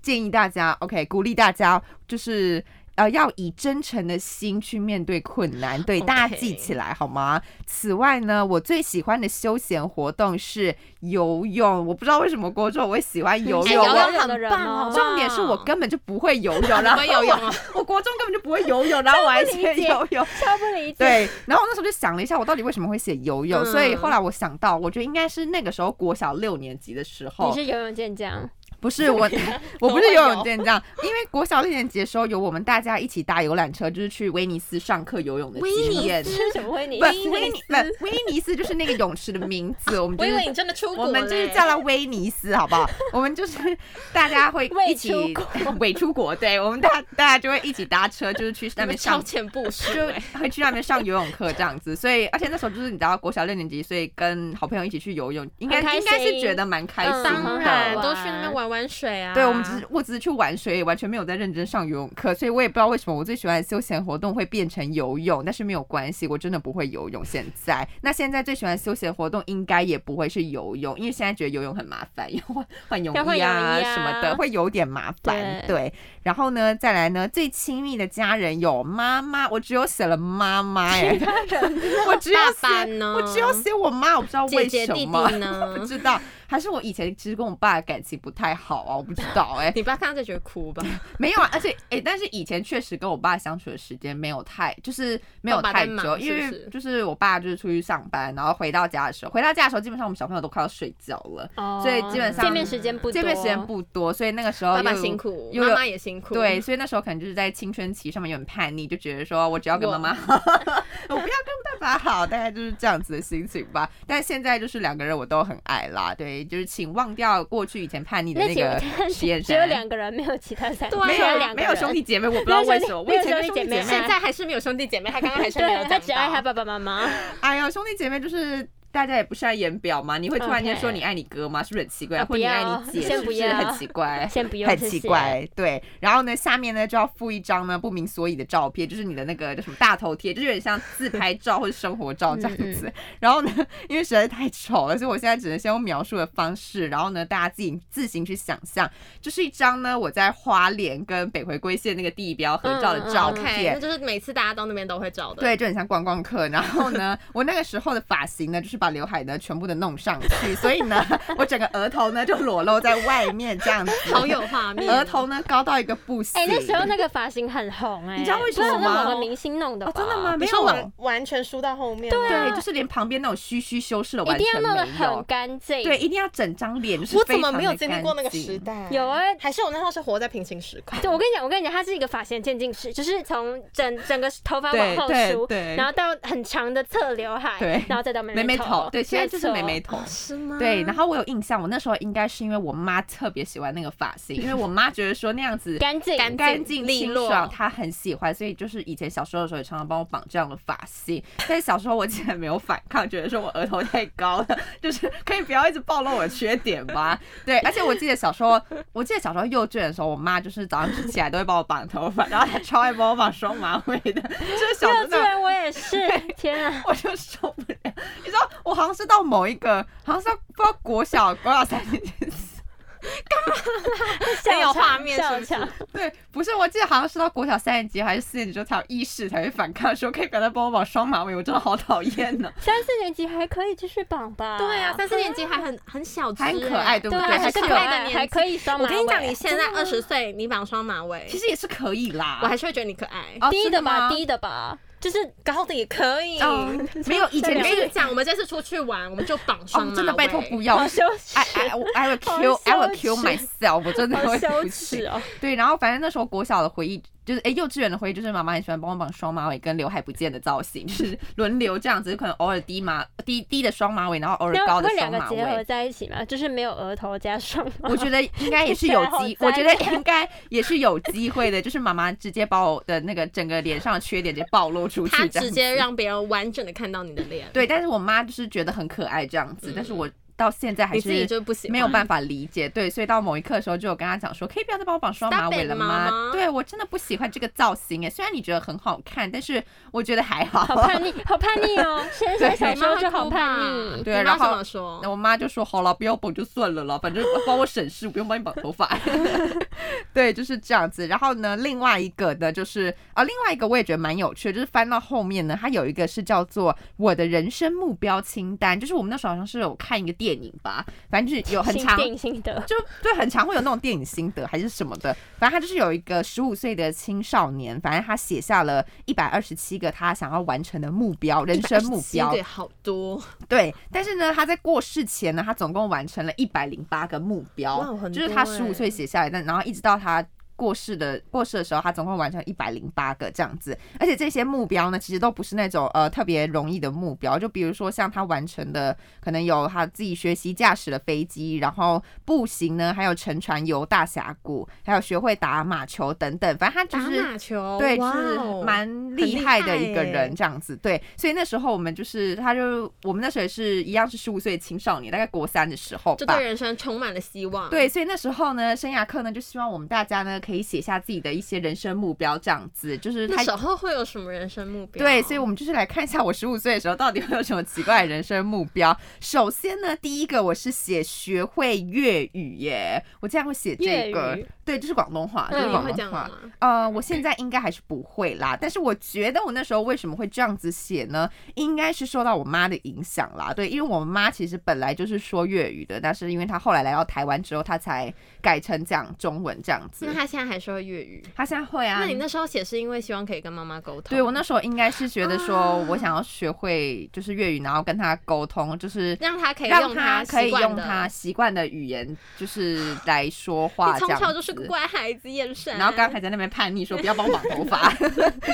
建议大家，OK，鼓励大家，就是呃，要以真诚的心去面对困难，对大家记起来好吗？此外呢，我最喜欢的休闲活动是游泳，我不知道为什么国中我会喜欢游泳，哎游泳很棒，重点是我根本就不会游泳，(laughs) 然后会游泳啊？我国中根本就不会游泳，然后我还学游泳。超不理 (laughs) 解。对，然后我那时候就想了一下，我到底为什么会写游泳，嗯所以后来我想到，我觉得应该是那个时候国小六年级的时候，你是游泳健将，不是我，我不是游泳健将，因为国小六年级的时候有我们大家一起搭游览车，就是去威尼斯上课游泳的威尼经验。是什么会你不，威尼不威尼斯就是那个泳池的名字，我们就是我以为你真的出国我们就是叫它威尼斯，好不好？我们就是大家会 (laughs) 一起伪出国，对我们大大家就会一起搭车，就是去那边上超前部署就欸，会去那边上游泳课这样子，所以而且那时候就是你知道国小六年级，所以跟好朋友一起去游泳，应该应该是觉得蛮开心嗯的。当然都去那边玩玩玩水啊。对，我们只是我只是去玩水，也完全没有在认真上游泳课，所以我也不知道为什么我最喜欢的休闲活动会变成游泳，但是没有关系，我真的不会游泳。现在，那现在最喜欢的休闲活动应该也不会是游泳，因为现在觉得游泳很麻烦，要换换泳要换泳衣啊什么的，会有点麻烦。对对，然后呢，再来呢，最亲密的家人有妈妈，我只有写了妈妈 (laughs) 哎，(laughs) 我只有写我只有写我妈，我不知道为姐姐弟什么，弟呢不知道，还是我以前其实跟我爸的感情不太好啊，我不知道哎、(laughs) 你爸看到就觉得哭吧？(laughs) 没有啊，而且哎、但是以前确实跟我爸相处的时间没有太，就是没有太久，因为就是我爸就是出去上班，然后回到家的时候，回到家的时候基本上我们小朋友都快要睡觉了，哦所以基本上见面时间不多，见面时间不多，所以那个时候爸爸辛苦，妈妈也辛苦。对，，所以那时候可能就是在青春期上面有点叛逆，就觉得说我只要跟妈妈好，(laughs) 我不要跟爸爸好，大概就是这样子的心情吧。但现在就是两个人我都很爱啦，对，就是请忘掉过去以前叛逆的那个 (laughs) 实验只有。两个人，没有其他三，对啊没有有没有兄弟姐妹，我不知道为什么。我没有以前的兄弟姐妹现在还是没有兄弟姐妹，他刚刚还是没有对，他只爱他。爸爸妈妈。哎呀，兄弟姐妹就是大家也不是爱演表嘛，你会突然间说你爱你哥吗？是不是很奇怪？啊或你爱你姐，是不是很奇怪？(laughs) 先不用，很谢谢。奇怪，对。然后呢，下面呢就要附一张呢不明所以的照片，就是你的那个叫什么大头贴，就是有点像自拍照或者生活照这样嗯子。(laughs) 然后呢，因为实在是太丑了，所以我现在只能先用描述的方式，然后呢大家自己自行去想象，就是一张呢我在花莲跟北回归线那个地标合照的照片那。就是每次大家到那边都会照的。，对，就很像观光客。然后呢，我那个时候的发型呢，就是把刘海呢全部的弄上去，所以呢，我整个额头呢就裸露在外面这样子，好有画面。额头呢高到一个不行。哎，那时候那个发型很红哎，你知道为什么吗某个明星弄的哦，真的吗？没有，完完全梳到后面吗，对，就是连旁边那种虚虚修饰的一定要完全没弄得很。干净。对，，一定要整张脸就是我怎么没有经历过那个时？代？有啊还是我那时候是活在平行时空？对，我跟你讲，我跟你讲，它是一个发型渐进式，就是从整整个头发往后梳，对对然后到很长的侧刘海，对然后再到妹妹妹头头，，对，现在就是妹妹头。是吗？对，然后我有印象，我那时候应该是因为我妈特别喜欢那个发型，因为我妈觉得说那样子干净，干干净利落清爽，她很喜欢，所以就是以前小时候的时候也常常帮我绑这样的发型。但是小时候我竟然没有反抗，觉得说我额头太高了，就是可以不要一直暴露我的缺点吗？对，而且我记得小时候，我记得小时候幼稚园的时候，我妈就是早上起来都会帮我绑头发，然后她超爱帮我绑双马尾的，就是小时候。我也是，天啊！我就受不了，你知道，我好像是到某一个，好像是到不知道国小国小三年级，(laughs) 很有画面是不是对，不是，我记得好像是到国小三年级还是四年级之后才有意识，才会反抗，说可以不要再帮我绑双马尾，我真的好讨厌呢，三四年级还可以继续绑吧？对啊，三四年级还很很小很可爱，对不对啊，还是可爱，还可以双马尾。我跟你讲，你现在二十岁，你绑双马尾，其实也是可以啦。我还是会觉得你可爱。哦低的吧，吗低的吧，就是高的也可以。哦，(laughs) 没有以前跟你讲，我们这次出去玩，我们就绑双马哦，真的拜托不要。好羞耻。I I I will kill I will kill myself，我真的会好羞耻哦！对，然后反正那时候国小的回忆就是，哎、幼稚园的回忆就是妈妈很喜欢帮我绑双马尾跟刘海不见的造型，就是 (laughs) 轮流这样子，可能偶尔低马低低的双马尾，然后偶尔高的双马个结合。在一起嘛？就是没有额头加双马。我觉得应该也是有 (laughs) 机，我觉得应该也是有机会的，就是妈妈直接把我的那个整个脸上的缺点直接暴露出去，直接让别人完整的看到你的脸。对，但是我妈就是觉得很可爱这样子，但是我到现在还是没有办法理解，对，所以到某一刻的时候，就有跟他讲说，可以不要再帮我绑双马尾了妈妈对我真的不喜欢这个造型哎，虽然你觉得很好看，但是我觉得还好。好叛逆，好叛逆哦！(laughs) 现在小时候就好叛逆。对然后那？我妈就说好了，不要绑就算了啦，反正帮我省事，不用帮你绑头发。(laughs) 对，就是这样子。然后呢，另外一个呢，就是啊，另外一个我也觉得蛮有趣的，就是翻到后面呢，它有一个是叫做我的人生目标清单，就是我们那时候好像是有看一个电影吧，反正就是有很长。新电影心得，就对，很常会有那种电影心得还是什么的，反正他就是有一个十五岁的青少年，反正他写下了一百二十七个他想要完成的目标，人生目标。对，好多。对，但是呢，他在过世前呢，他总共完成了一百零八个目标就是他十五岁写下来，但然后一直到他。过世的过世的时候，他总共完成一百零八个这样子，而且这些目标呢，其实都不是那种呃特别容易的目标，就比如说像他完成的，可能有他自己学习驾驶的飞机，然后步行呢，还有乘船游大峡谷，还有学会打马球等等，反正他就打是马球，对，哇是哦蛮厉害的一个人这样子。对，所以那时候我们就是，他就我们那时候也是一样是十五岁的青少年，大概国三的时候吧就对。人生充满了希望。对，所以那时候呢，生涯课呢就希望我们大家呢可以写下自己的一些人生目标，这样子就是他小时候会有什么人生目标？对，所以我们就是来看一下我十五岁的时候到底会有什么奇怪的人生目标。首先呢，第一个我是写学会粤语耶，我竟然会写这个，对，就是广东话，就是广东话。呃，我现在应该还是不会啦，但是我觉得我那时候为什么会这样子写呢？应该是受到我妈的影响啦。对，因为我妈其实本来就是说粤语的，但是因为她后来来到台湾之后，她才改成讲中文这样子现在还是会粤语？他现在会啊。那你那时候写是因为希望可以跟妈妈沟通？对我那时候应该是觉得说，啊我想要学会就是粤语，然后跟他沟通，就是让他可以让用她可以用他习惯的语言，就是来说话 (laughs) 你这样。从小就是个乖孩子，眼神。然后刚刚还在那边叛逆说不要帮我绑头发，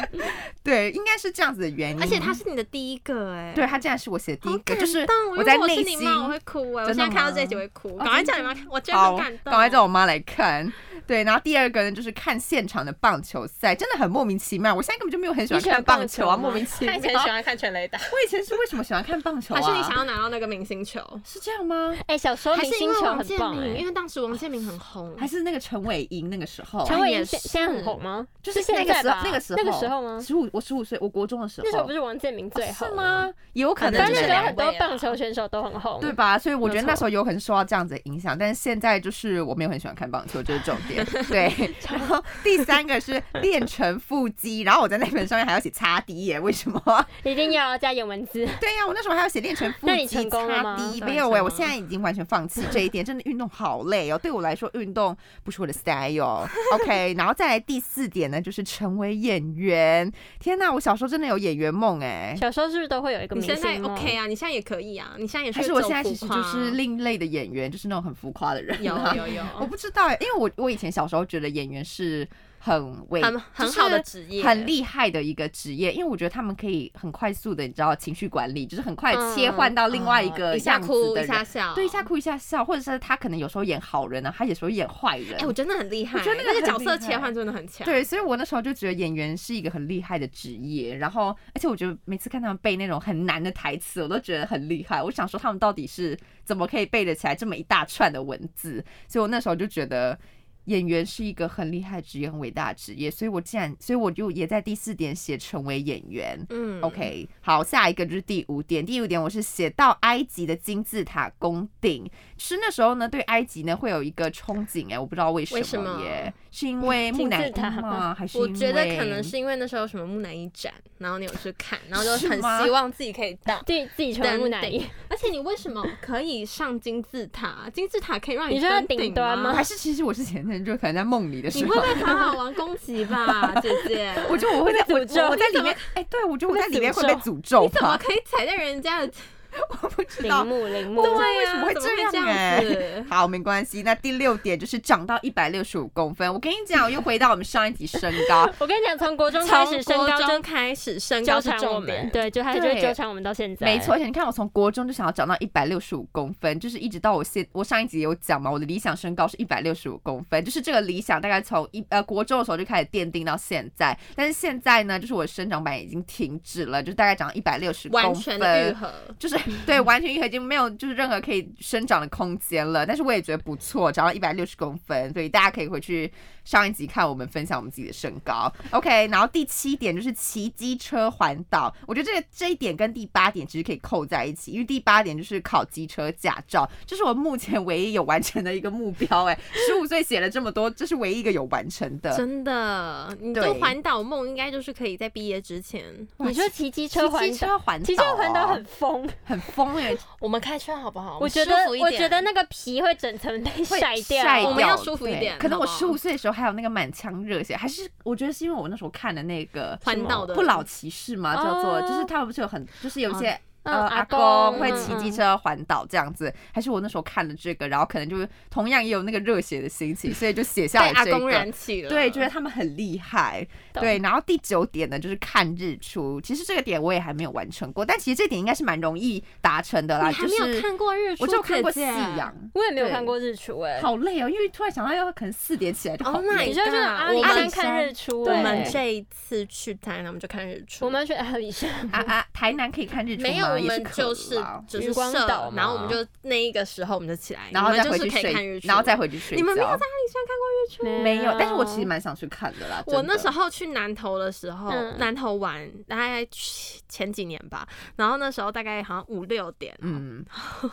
(laughs) 对，应该是这样子的原因。而且他是你的第一个哎，对他竟然是我写的第一个，就是动我在内心我会哭哎，我现在看到吗这一集会哭，哦赶快叫你妈看，我真的感动。赶快叫我妈来看。对，然后第二个呢，就是看现场的棒球赛，真的很莫名其妙。我现在根本就没有很喜欢看棒球啊，球莫名其妙。他以前喜欢看全垒打，我以前是为什么喜欢看棒球啊？还是你想要拿到那个明星球？是这样吗？哎、小时候还是因为明星球？很棒哎、因为当时王建民很红，还是那个陈伟英那个时候？陈伟也霆现现在很红吗？就是现那个时候在，那个时候，那个时候吗？十五，我十五岁，我国中的时候。那时候不是王建民最好是？吗？也有可可能就是但那时候很多棒球选手都很红，对吧？所以我觉得那时候有可能受到这样子的影响，但是现在就是我没有很喜欢看棒球，这是重点。(laughs) 对，然后第三个是练成腹肌，然后我在那本上面还要写擦 D 耶，为什么？(laughs) 一定要加颜文字。(laughs) 对呀、我那时候还要写练成腹那你肌擦对没有哎、我现在已经完全放弃这一点，真的运动好累哦，对我来说运动不是我的 style。OK，(laughs) 然后再来第四点呢，就是成为演员。天哪，我小时候真的有演员梦哎。小时候是不是都会有一个你现在 OK 啊？你现在也可以啊，你现在也还是我现在其实就是另类的演员，就是那种很浮夸的人。有有有，我不知道哎，因为我我以前小时候觉得演员是很伟很很好的职业，很厉害的一个职业，因为我觉得他们可以很快速的，你知道情绪管理，就是很快嗯切换到另外一哦个一下哭。一下笑，对，一下哭一下笑，或者是他可能有时候演好人啊，他有时候演坏人。哎，我真的很厉害，我觉得那个那个角色切换真的很强。对，所以我那时候就觉得演员是一个很厉害的职业，然后而且我觉得每次看他们背那种很难的台词，我都觉得很厉害。我想说他们到底是怎么可以背得起来这么一大串的文字，所以我那时候就觉得。演员是一个很厉害的职业，很伟大的职业，所以我既然，所以我就也在第四点写成为演员。嗯 OK，好，下一个就是第五点。第五点我是写到埃及的金字塔宫顶，是那时候呢对埃及呢会有一个憧憬哎、我不知道为什为什么耶，是因为木金字乃伊塔吗？(laughs) 还是我觉得可能是因为那时候有什么木乃伊展，然后你有去看，然后就很希望自己可以到。自己自己成为木乃伊，而且你为什么可以上金字塔？金字塔可以让你登顶端吗还是其实我是前天就可能在梦里的时候你会不。会好好玩攻击吧，姐姐？(laughs) 我觉得我会在诅咒我在里面，哎、对我觉得我在里面会被诅咒被诅咒你怎么？可以踩在人家的？(laughs) 我不知道铃木铃木。对啊为什么会这样子？(laughs) 好，没关系。那第六点就是长到一百六十五公分。我跟你讲，又回到我们上一集身高。(laughs) 我跟你讲，从国中开始身从国高就中开始，身高是纠缠我们，重点。对，就他就会纠缠我们到现在。没错，而且你看，我从国中就想要长到一百六十五公分，就是一直到我现我上一集有讲嘛，我的理想身高是一百六十五公分，就是这个理想大概从一呃国中的时候就开始奠定到现在，但是现在呢，就是我的生长板已经停止了，就大概长一百六十公分，完全愈合，就是 (laughs) 对，完全愈合已经没有就是任何可以生长的空间了。但是我也觉得不错，长到一百六十公分，所以大家可以回去上一集看我们分享我们自己的身高。OK，然后第七点就是骑机车环岛，我觉得这个这一点跟第八点其实可以扣在一起，因为第八点就是考机车驾照，这是我目前唯一有完成的一个目标。哎，(laughs) 十五岁写了这么多，这是唯一一个有完成的。真的，你对就环岛梦应该就是可以在毕业之前。你说骑机骑车环机车岛，环岛、骑机车环岛很疯。很疯哎、我们开车好不好？我觉得，我觉得那个皮会整层被会晒掉。晒掉我们要舒服一点可能我十五岁的时候还有那个满腔热血，还是我觉得是因为我那时候看的那个环岛的不老骑士嘛，叫做哦就是他们不是有很就是有一些嗯呃，阿阿公公会骑机车环岛这样子，还是我那时候看了这个，然后可能就是同样也有那个热血的心情，所以就写下被阿公来这个。燃起了。对，觉得他们很厉害。对，然后第九点呢，就是看日出。其实这个点我也还没有完成过，但其实这点应该是蛮容易达成的啦。就是没有看过日出，我就看过夕阳，我也没有看过日出哎。好累哦，因为突然想到要可能四点起来就好 Oh my 累。你就去 God，阿里我们山看日出我哎。们这一次去台南，我们就看日出。我们去阿里山，啊啊，台南可以看日出吗？没有，我们就是就是渔光设然后我们就那一个时候我们就起来，然后再回去睡，可以看日出，然后再回去睡觉。你们没有在阿里山看过日出？没有，但是我其实蛮想去看的啦。我那时候去南投的时候，嗯南投玩大概去前几年吧，然后那时候大概好像五六点，嗯，嗯，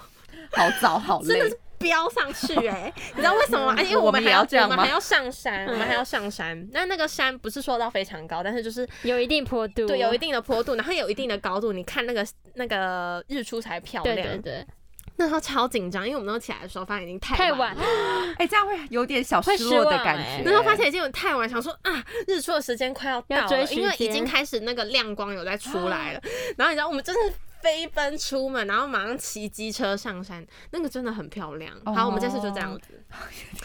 好早好累 (laughs) 真的是。飙上去哎、(laughs) 你知道为什么吗？啊因为我们还要这样吗我们还要上山，嗯我们还要上山。那那个山不是说到非常高，但是就是有一定坡度，对有一定的坡度，然后有一定的高度，你看那个那个日出才漂亮。对对对，那时候超紧张，因为我们那时候起来的时候发现已经太晚晚了。(gasps) 哎，这样会有点小失失落的感哎觉。那时候发现已经有太晚，想说啊，日出的时间快要到了，要因为已经开始那个亮光有在出来了。然后你知道，我们真的飞奔出门，然后马上骑机车上山，那个真的很漂亮。好，我们这次就这样子，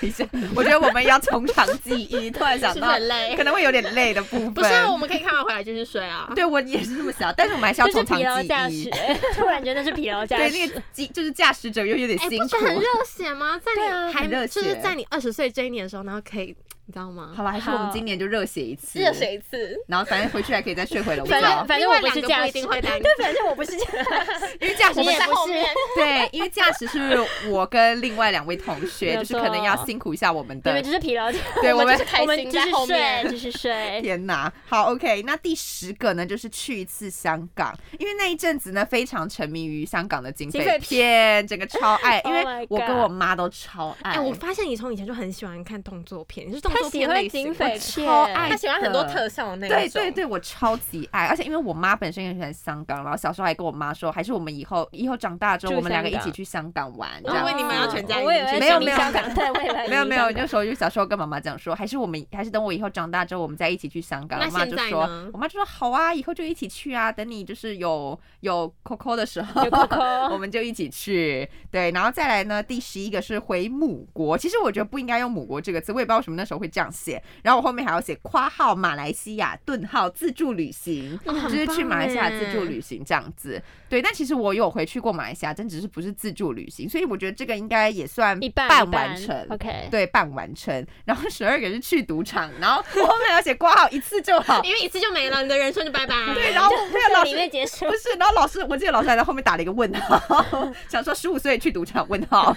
等一下，我觉得我们要从长计议。突然想到很累 (laughs) 可？能会有点累的部分。不是啊，我们可以看完回来继续睡啊。对我也是这么想，但是我们还是要就是从长计议。，驶 (laughs) 突然觉得是疲劳驾驶对，那个机就是驾驶者又有点哎、辛苦不是。很热血吗？在你还就是在你二十岁这一年的时候，然后可以，你知道吗？好了，还是我们今年就热血一次，热血一次。然后反正回去还可以再睡回楼反觉正。(laughs) 反正我不是驾驶，不一定会带你对，反正我不是这样。因为驾驶你也不是在后面，对，因为驾驶是我跟另外两位同学，就是可能要辛苦一下我们的你们。只是疲劳对 (laughs) 我们是开我们心在继续后面睡，。继续睡。天哪，好 OK，那第十个呢，就是去一次香港，因为那一阵子呢非常沉迷于香港的警匪片，整个超爱，因 Oh 为我跟我妈都超爱。哎、我发现你从以前就很喜欢看动作片，你是动作他喜欢警匪超爱片，他喜欢很多特效的那种。对对对，我超级爱，而且因为我妈本身也喜欢香港，然后小时候还跟我妈说，还是我们以后以后长大之后，我们两个一起去香港玩。我这样以为你们要全家移我以为民去没有没有移民香港，对，未来没有没有，那时候就小时候跟妈妈讲说，还是我们还是等我以后长大之后，我们再一起去香港。那我妈就说，我妈就说好啊，以后就一起去啊，等你就是有有 Coco 的时候有 Coco 我们就一起去。对，然后再来呢，第十一个是回母国。其实我觉得不应该用母国这个词，我也不知道为什么那时候会这样写。然后我后面还要写括号马来西亚顿号自助旅行，就是去马来西亚自助旅行这样子。对，但其实我有回去过马来西亚，但只是不是自助旅行，所以我觉得这个应该也算一半半一半完成。OK，对，半完成。然后十二个是去赌场，然后我后面要写挂号一次就好。因为一次就没了，你的人生就拜拜。(laughs) 对，然后没有老里师面结束不。是，然后老师，我记得老师还在后面打了一个问号，(laughs) 想说十五岁去赌场问号，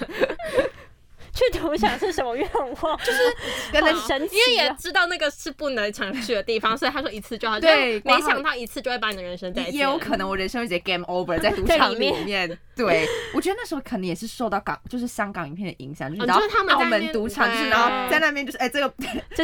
去赌场是什么愿望？就是 (laughs) 可能很神奇因为也啊。知道那个是不能常去的地方，所以他说一次就好。对就没想到一次就会把你的人生再。也有可能我人生会直接 game over 在赌场里里面面。(laughs) 对，我觉得那时候可能也是受到港就是香港影片的影响，就是你知道哦就是他们澳门赌场，就是然后在那边就是哎这个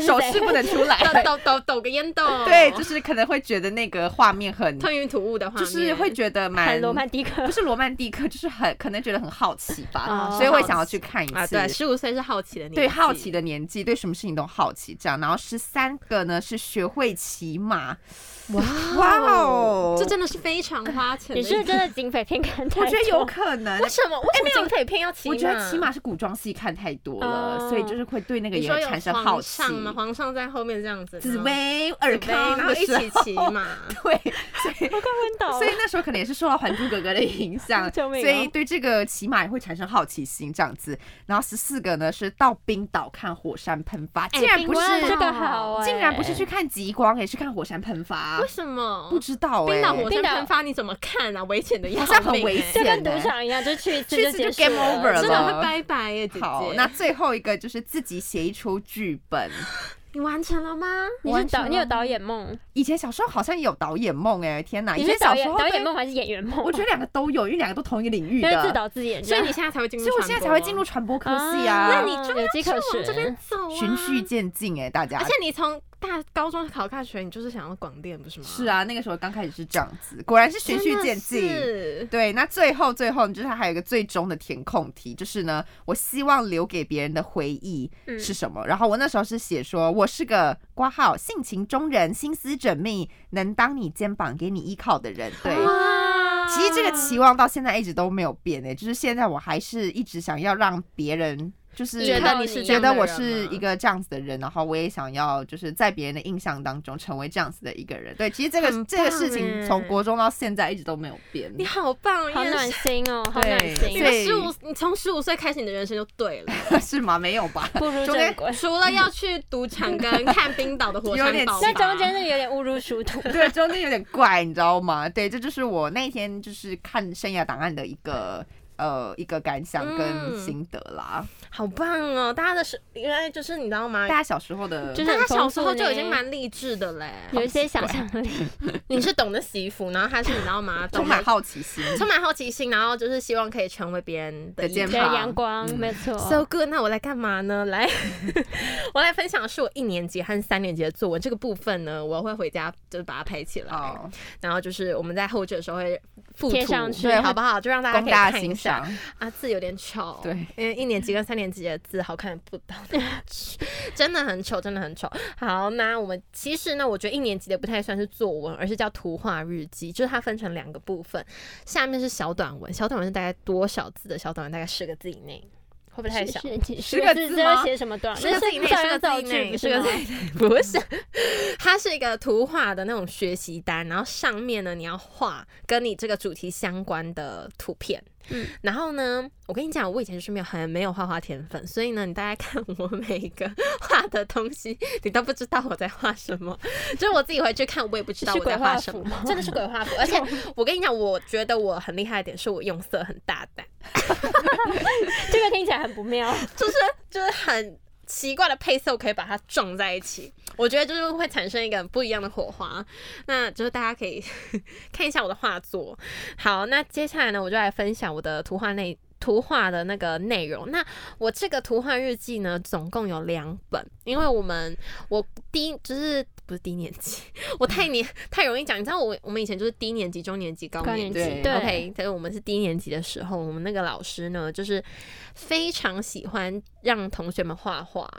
手势不能出来，抖抖抖抖个烟斗，对，就是可能会觉得那个画面很吞云吐雾的画面，就是会觉得蛮很罗曼蒂克不，是罗曼蒂克，就是很可能觉得很好奇吧，哦所以会想要去看一次。十五岁是好奇的年纪，对好奇的年纪，对什么事情都好奇，这样。然后十三个呢是学会骑马，哇哇哦 (laughs) 这真的是非常花钱。你是不是真的警匪片看太多？我觉得有可能为。什么？为什么警匪片要骑马？我觉得骑马是古装戏看太多了，哦所以就是会对那个也产生好皇奇。上吗？皇上在后面这样子，紫薇、尔康然后一起骑马。(laughs) 对，所以我快昏倒了。所以那时候可能也是受到《还珠格格》的影响，(laughs) 所以对这个骑马也会产生好奇心这样子。然后十四个呢是到冰岛看火山喷发，竟然不是这个好哎，竟然不是去看极光，也是看火山喷发为，什么？不知道哎、冰岛火山喷发你怎么看啊？危险的要命、好像很欸危险就跟赌场一样，就去去一次就 game over 了真的会拜拜耶，姐姐。好，那最后一个就是自己写一出剧本。(laughs) 你完成了吗？你是导，你有导演梦？以前小时候好像有导演梦哎，天哪！以你是导前小时候导演梦还是演员梦？我觉得两个都有，因为两个都同一个领域的自的，导自演，所以你现在才会进入所以，我现在才会进入传播科系啊啊。那你就有迹可要往这边。走啊，循序渐进哎，大家而。且你从大高中考大学，你就是想要广电，不是吗？是啊，那个时候刚开始是这样子，果然是循序渐进。对，那最后最后就是还有一个最终的填空题，就是呢，我希望留给别人的回忆嗯是什么？然后我那时候是写说，我是个挂号性情中人，心思缜密，能当你肩膀给你依靠的人。对，其实这个期望到现在一直都没有变诶、就是现在我还是一直想要让别人就是觉得你是觉得我是一个这样子的人，然后我也想要就是在别人的印象当中成为这样子的一个人。对，其实这个这个事情从国中到现在一直都没有变。你好棒，好暖心哦，好暖心十五，你从十五岁开始，你的人生就对了。(laughs) 是吗？没有吧？(laughs) 不如。除了要去赌场跟 (laughs) 看冰岛的火有点山爆发，那中间是有点误入殊途。对，中间有点怪，你知道吗？对，这就是我那天就是看生涯档案的一个呃一个感想跟嗯心得啦。好棒哦！大家的是原来就是你知道吗大？家小时候的就是他小时候就已经蛮励志的嘞。有一些想象力，(laughs) 你是懂得惜福，然后他是你知道吗？(laughs) 懂充满好奇心。充满好奇心，然后就是希望可以成为别人的肩膀阳光，嗯没错。So good，那我来干嘛呢？来，(laughs) 我来分享的是我一年级和三年级的作文这个部分呢，我会回家就是把它拍起来，哦，然后就是我们在后置的时候会附图贴上去对，好不好？就让大家可以供大家欣看一下赏。啊，字有点丑，对，因为一年级跟三年级的字好看不到哪去，(laughs) 真的很丑，真的很丑。好，那我们其实呢，我觉得一年级的不太算是作文，而是叫图画日记，就是它分成两个部分，下面是小短文，小短文是大概多少字的小短文？大概十个字以内。会不会太小？十个字吗是写什么段？十个字以内，那十个造句，字以内，不是吗十个字？以内，不是，它是一个图画的那种学习单，然后上面呢你要画跟你这个主题相关的图片。嗯，然后呢，我跟你讲，我以前就是没有很没有画画天分，所以呢，你大概看我每一个画的东西，你都不知道我在画什么。(laughs) 就是我自己回去看，我也不知道我在画画什么真的 (laughs) 是鬼画符。而且我跟你讲，我觉得我很厉害的点是我用色很大胆。(laughs) 这个听起来很不妙。就是就是很奇怪的配色，我可以把它撞在一起。我觉得就是会产生一个很不一样的火花。那就是大家可以 (laughs) 看一下我的画作。好，那接下来呢，我就来分享我的图画内。图画的那个内容，那我这个图画日记呢，总共有两本，因为我们我低就是不是低年级，我太年 (laughs) 太容易讲，你知道我我们以前就是低年级、中年级、高高年级年级对，OK，但是我们是低年级的时候，我们那个老师呢，就是非常喜欢让同学们画画，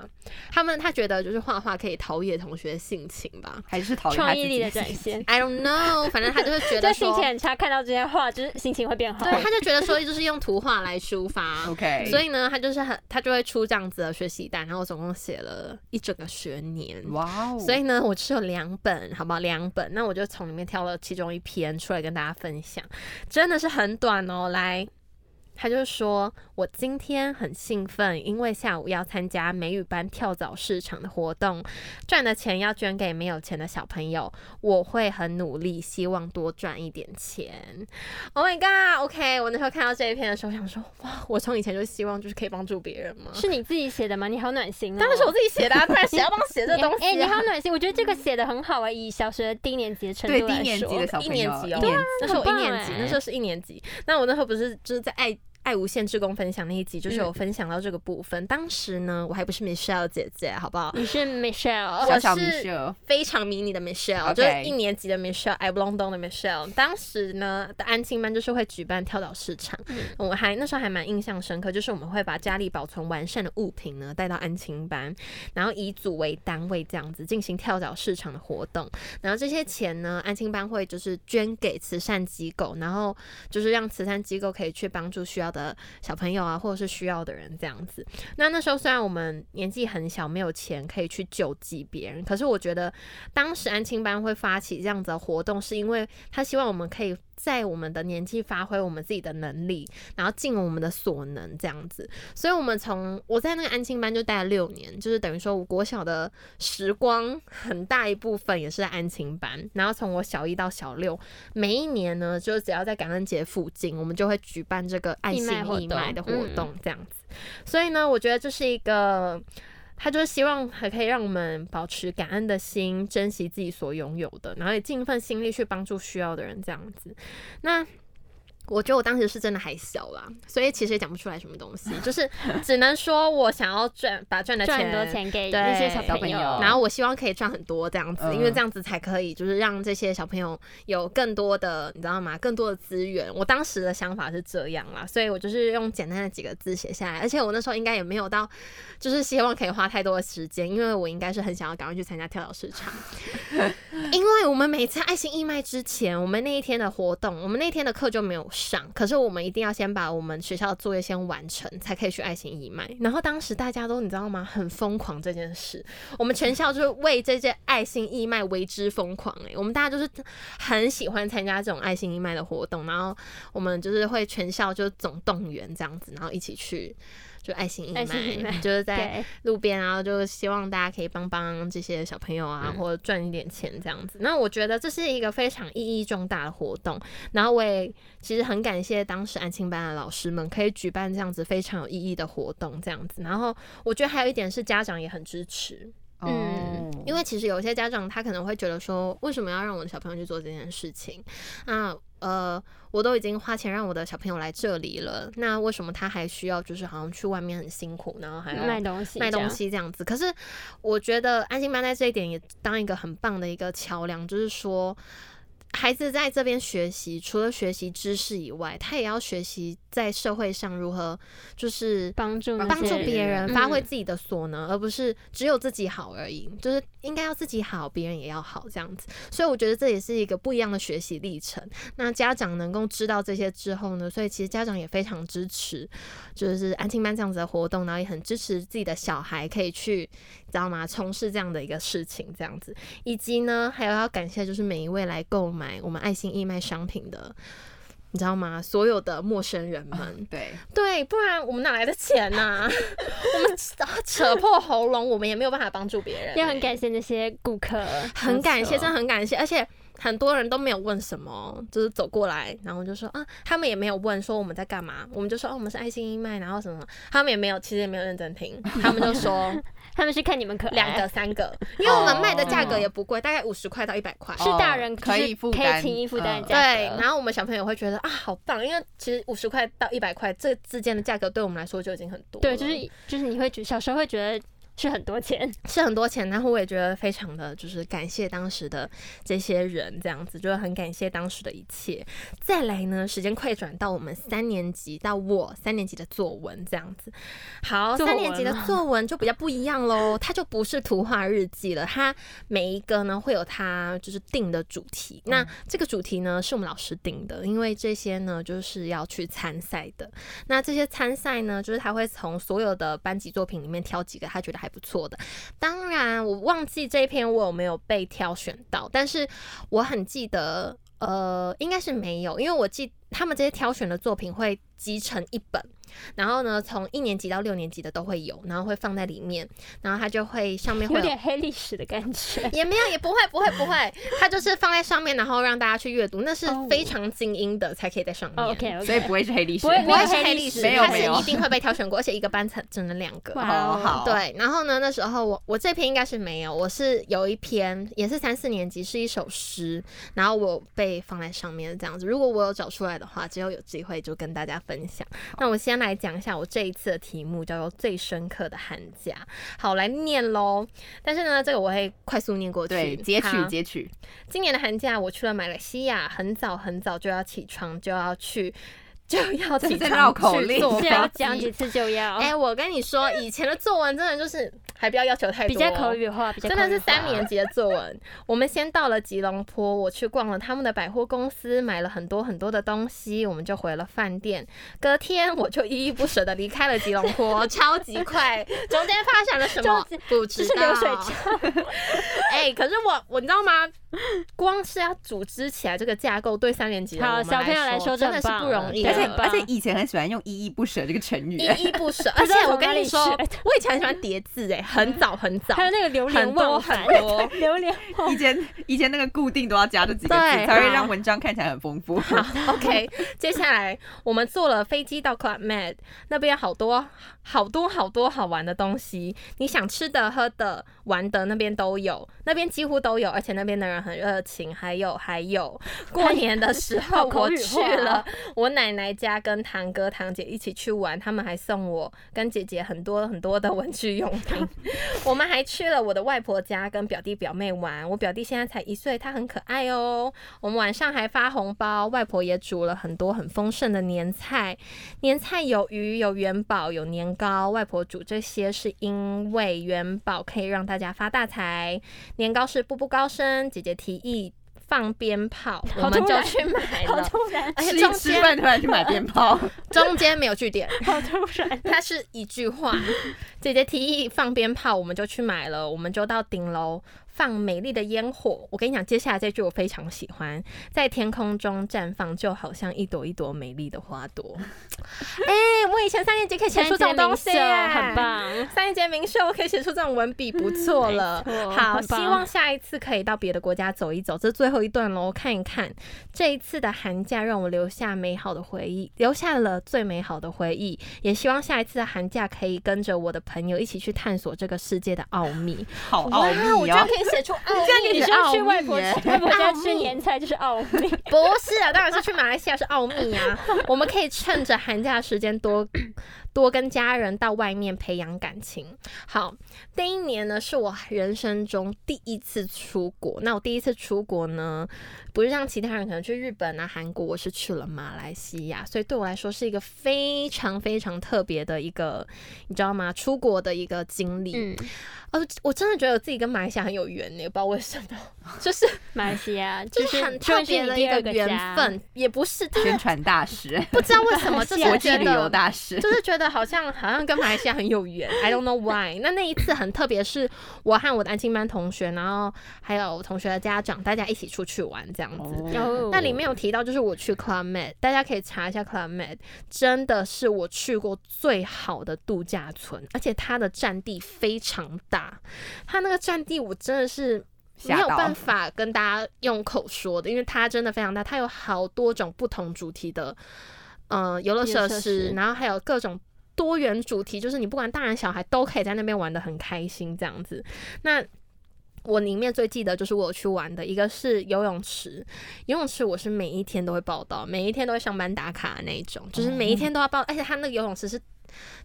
他们他觉得就是画画可以陶冶同学性情吧。还是讨厌他自己 (laughs) 创意力的展现。I don't know，反正他就是觉得说心情，很差，看到这些画，就是心情会变好。对，他就觉得说就是用图画来抒发。OK，所以呢，他就是很，他就会出这样子的学习单，然后我总共写了一整个学年。哇哦，所以呢，我只有两本，好不好？两本，那我就从里面挑了其中一篇出来跟大家分享，真的是很短哦。来，他就说我今天很兴奋，因为下午要参加美语班跳蚤市场的活动，赚的钱要捐给没有钱的小朋友。我会很努力，希望多赚一点钱。Oh my god！OK，、我那时候看到这一篇的时候，想说哇，我从以前就希望就是可以帮助别人嘛。是你自己写的吗？你好暖心哦。当然是我自己写的、啊，不然谁要帮我写这东西、啊？(laughs) 哎、你好暖心，我觉得这个写的很好啊，以小学低年级的程对度来说，低年级的小一朋友，年级哦，一年那时候我一年级那时候是一年级。那我那时候不是就是在爱爱无限志工分享那一集，就是有分享到这个部分。当时呢，我还不是 Michelle 姐姐，好不好？你是 Michelle，我小小是 Michelle，非常迷你的 Michelle，、就是一年级的 Michelle，I belong 的 Michelle。当时呢的安亲班就是会举办跳蚤市场，我还那时候还蛮印象深刻，就是我们会把家里保存完善的物品呢带到安亲班，然后以组为单位这样子进行跳蚤市场的活动。然后这些钱呢，安亲班会就是捐给慈善机构，然后就是让慈善机构可以去帮助需要的小朋友啊，或者是需要的人这样子。那那时候虽然我们年纪很小，没有钱可以去救济别人，可是我觉得当时安亲班会发起这样子的活动，是因为他希望我们可以在我们的年纪发挥我们自己的能力，然后尽我们的所能这样子。所以，我们从我在那个安亲班就待了六年，就是等于说我国小的时光很大一部分也是在安亲班。然后从我小一到小六，每一年呢，就只要在感恩节附近，我们就会举办这个爱心义卖的活动，这样子。所以呢，我觉得这是一个。他就是希望还可以让我们保持感恩的心，珍惜自己所拥有的，然后也尽一份心力去帮助需要的人，这样子。那我觉得我当时是真的还小啦，所以其实也讲不出来什么东西，(laughs) 就是只能说我想要赚，把赚的赚钱很多钱给那些小小朋友然后我希望可以赚很多这样子，嗯因为这样子才可以就是让这些小朋友有更多的，你知道吗？更多的资源。我当时的想法是这样啦，所以我就是用简单的几个字写下来，而且我那时候应该也没有到，就是希望可以花太多的时间，因为我应该是很想要赶快去参加跳蚤市场，(laughs) 因为我们每次爱心义卖之前，我们那一天的活动，我们那天的课就没有上，可是我们一定要先把我们学校的作业先完成，才可以去爱心义卖。然后当时大家都你知道吗？很疯狂这件事，我们全校就是为这件爱心义卖为之疯狂哎、我们大家就是很喜欢参加这种爱心义卖的活动，然后我们就是会全校就总动员这样子，然后一起去。就爱心义爱心义卖卖，就是在，路边，然后就希望大家可以帮帮这些小朋友啊，嗯或者赚一点钱这样子。那我觉得这是一个非常意义重大的活动，然后我也其实很感谢当时安庆班的老师们可以举办这样子非常有意义的活动这样子。然后我觉得还有一点是家长也很支持，哦嗯因为其实有些家长他可能会觉得说，为什么要让我的小朋友去做这件事情？那呃，我都已经花钱让我的小朋友来这里了，那为什么他还需要就是好像去外面很辛苦，然后还要卖东西，卖东。西这样子。可是我觉得安心班在这一点也当一个很棒的一个桥梁，就是说。孩子在这边学习，除了学习知识以外，他也要学习在社会上如何就是帮助帮助别人，嗯发挥自己的所能，而不是只有自己好而已。就是应该要自己好，别人也要好这样子。所以我觉得这也是一个不一样的学习历程。那家长能够知道这些之后呢，所以其实家长也非常支持，就是安亲班这样子的活动，然后也很支持自己的小孩可以去，你知道吗？从事这样的一个事情这样子，以及呢，还有要感谢就是每一位来购买我们爱心义卖商品的。你知道吗？所有的陌生人们，对，对，不然我们哪来的钱呐、(laughs) 我们扯破喉咙，我们也没有办法帮助别人、也很感谢那些顾客，很感谢，真的很感谢，而且很多人都没有问什么，就是走过来，然后就说啊，他们也没有问说我们在干嘛，我们就说哦，我们是爱心义卖，然后什么，他们也没有，其实也没有认真听，他们就说他们是看你们可爱，两个、三个，(laughs) 因为我们卖的价格哦。也不贵，大概五十块到一百块。是大人哦可以负可以轻易负担价对，然后我们小朋友会觉得啊，好棒，因为其实五十块到一百块这之间的价格对我们来说就已经很多了。对，就是就是你会觉小时候会觉得是很多钱，(laughs) 是很多钱，然后我也觉得非常的就是感谢当时的这些人，这样子就是很感谢当时的一切。再来呢，时间快转到我们三年级，到我三年级的作文这样子。好，三年级的作文就比较不一样喽，它就不是图画日记了，它每一个呢会有它就是定的主题。那这个主题呢是我们老师定的，因为这些呢就是要去参赛的。那这些参赛呢，就是他会从所有的班级作品里面挑几个他觉得还不错的。当然，我忘记这一篇我有没有被挑选到，但是我很记得，呃，应该是没有，因为我记他们这些挑选的作品会集成一本。然后呢，从一年级到六年级的都会有，然后会放在里面，然后它就会上面会有有点黑历史的感觉。(laughs) 也没有，也不会，不会，不会，(laughs) 它就是放在上面，然后让大家去阅读，那是哦非常精英的才可以在上面。OK 所以不会是黑历史，不会是黑历史没有没有它是一定会被挑选过，而且一个班才只能两个。哇好好，对，然后呢，那时候我我这篇应该是没有，我是有一篇也是三四年级，是一首诗，然后我被放在上面这样子。如果我有找出来的话，之后有机会就跟大家分享。那我先来讲一下我这一次的题目，叫做“最深刻的寒假”。好，来念喽。但是呢，这个我会快速念过去。对，截取截取，今年的寒假，我去了马来西亚，很早很早就要起床，就要去，就 (laughs) 要这是绕口令坐是要讲几次就要，哎、我跟你说，以前的作文真的就是还不要要求太多，比较口语化，比较真的是三年级的作文。我们先到了吉隆坡，我去逛了他们的百货公司，买了很多很多的东西，我们就回了饭店。隔天我就依依不舍的离开了吉隆坡，超级快。中间发生了什么这？不知道。这是流水账，哎、可是我我你知道吗？光是要组织起来这个架构，对三年级的好我们小朋友来说说真的是不容易。而且且而且以前很喜欢用依依不舍这个成语，依依不舍。(laughs) 而且我跟你说，我以前很喜欢叠字，哎，很早很早，还有那个流连很多忘返，很多。流连忘以前以前那个固定都要加这几个字，才会让文章看起来很丰富。好，OK，接下来我们坐了飞机到 Club Med，那边好多好多好多好玩的东西，你想吃的、喝的、玩的那边都有，那边几乎都有，而且那边的人很热情。还有还有，(laughs) 过年的时候我去了哦我奶奶家，跟堂哥堂姐一起去玩，他们还送我跟姐姐很多很多的文具用品。(laughs) 我们还去了我的外婆家，跟表弟表妹玩。我表弟现在才一岁，他很可爱哦。我们晚上还发红包，外婆也煮了很多很丰盛的年菜。年菜有鱼、有元宝、有年糕。外婆煮这些是因为元宝可以让大家发大财，年糕是步步高升。姐姐提议放鞭炮，我们就去买好了。突然，而且中吃一吃间饭突然去买鞭炮，中间没有据点，(laughs) 好突然，它是一句话。姐姐提议放鞭炮，我们就去买了，我们就到顶楼放美丽的烟火。我跟你讲，接下来这句我非常喜欢，在天空中绽放，就好像一朵一朵美丽的花朵。(laughs) 哎、我以前三年级可以写出这种东西耶，很。棒。三年级名秀我可以写出这种文笔，不错了。(laughs) 好，希望下一次可以到别的国家走一走。这是最后一段喽，看一看这一次的寒假让我留下美好的回忆，留下了最美好的回忆。也希望下一次的寒假可以跟着我的朋友一起去探索这个世界的奥秘。好奥哇，我秘！以写出奥秘你说去外婆外婆家吃年菜就是奥秘，(laughs) 不是啊，当然是去马来西亚是奥秘啊。我们可以趁着寒假时间多多跟家人到外面培养感情。好，第一年呢是我人生中第一次出国。那我第一次出国呢，不是像其他人可能去日本啊、韩国，我是去了马来西亚，所以对我来说是一个非常非常特别的一个，你知道吗？出国的一个经历。嗯，哦，我真的觉得我自己跟马来西亚很有缘呢，不知道为什么，(laughs) 就是马来西亚就是很特别的一个缘分，也不是，但宣传大使，不知道为什么，就是 (laughs) 国际旅游觉得。大使，就是觉得好像好像跟马来西亚很有缘，I don't know why。那那一次很特别，是我和我的安亲班同学，然后还有同学的家长，大家一起出去玩这样子。哦那里面有提到，就是我去 Club Med，大家可以查一下 Club Med，真的是我去过最好的度假村，而且它的占地非常大，它那个占地我真的是。没有办法跟大家用口说的，因为它真的非常大，它有好多种不同主题的，呃，游乐设游乐设，施然后还有各种多元主题，就是你不管大人小孩都可以在那边玩的很开心这样子。那我里面最记得就是我去玩的一个是游泳池，游泳池我是每一天都会报道，每一天都会上班打卡的那种，就是每一天都要报，而且它那个游泳池是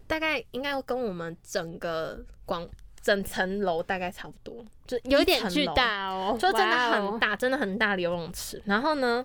大概应该要跟我们整个广整层楼大概差不多，就有点巨大哦，就真的很大，真的很大的游泳池。然后呢，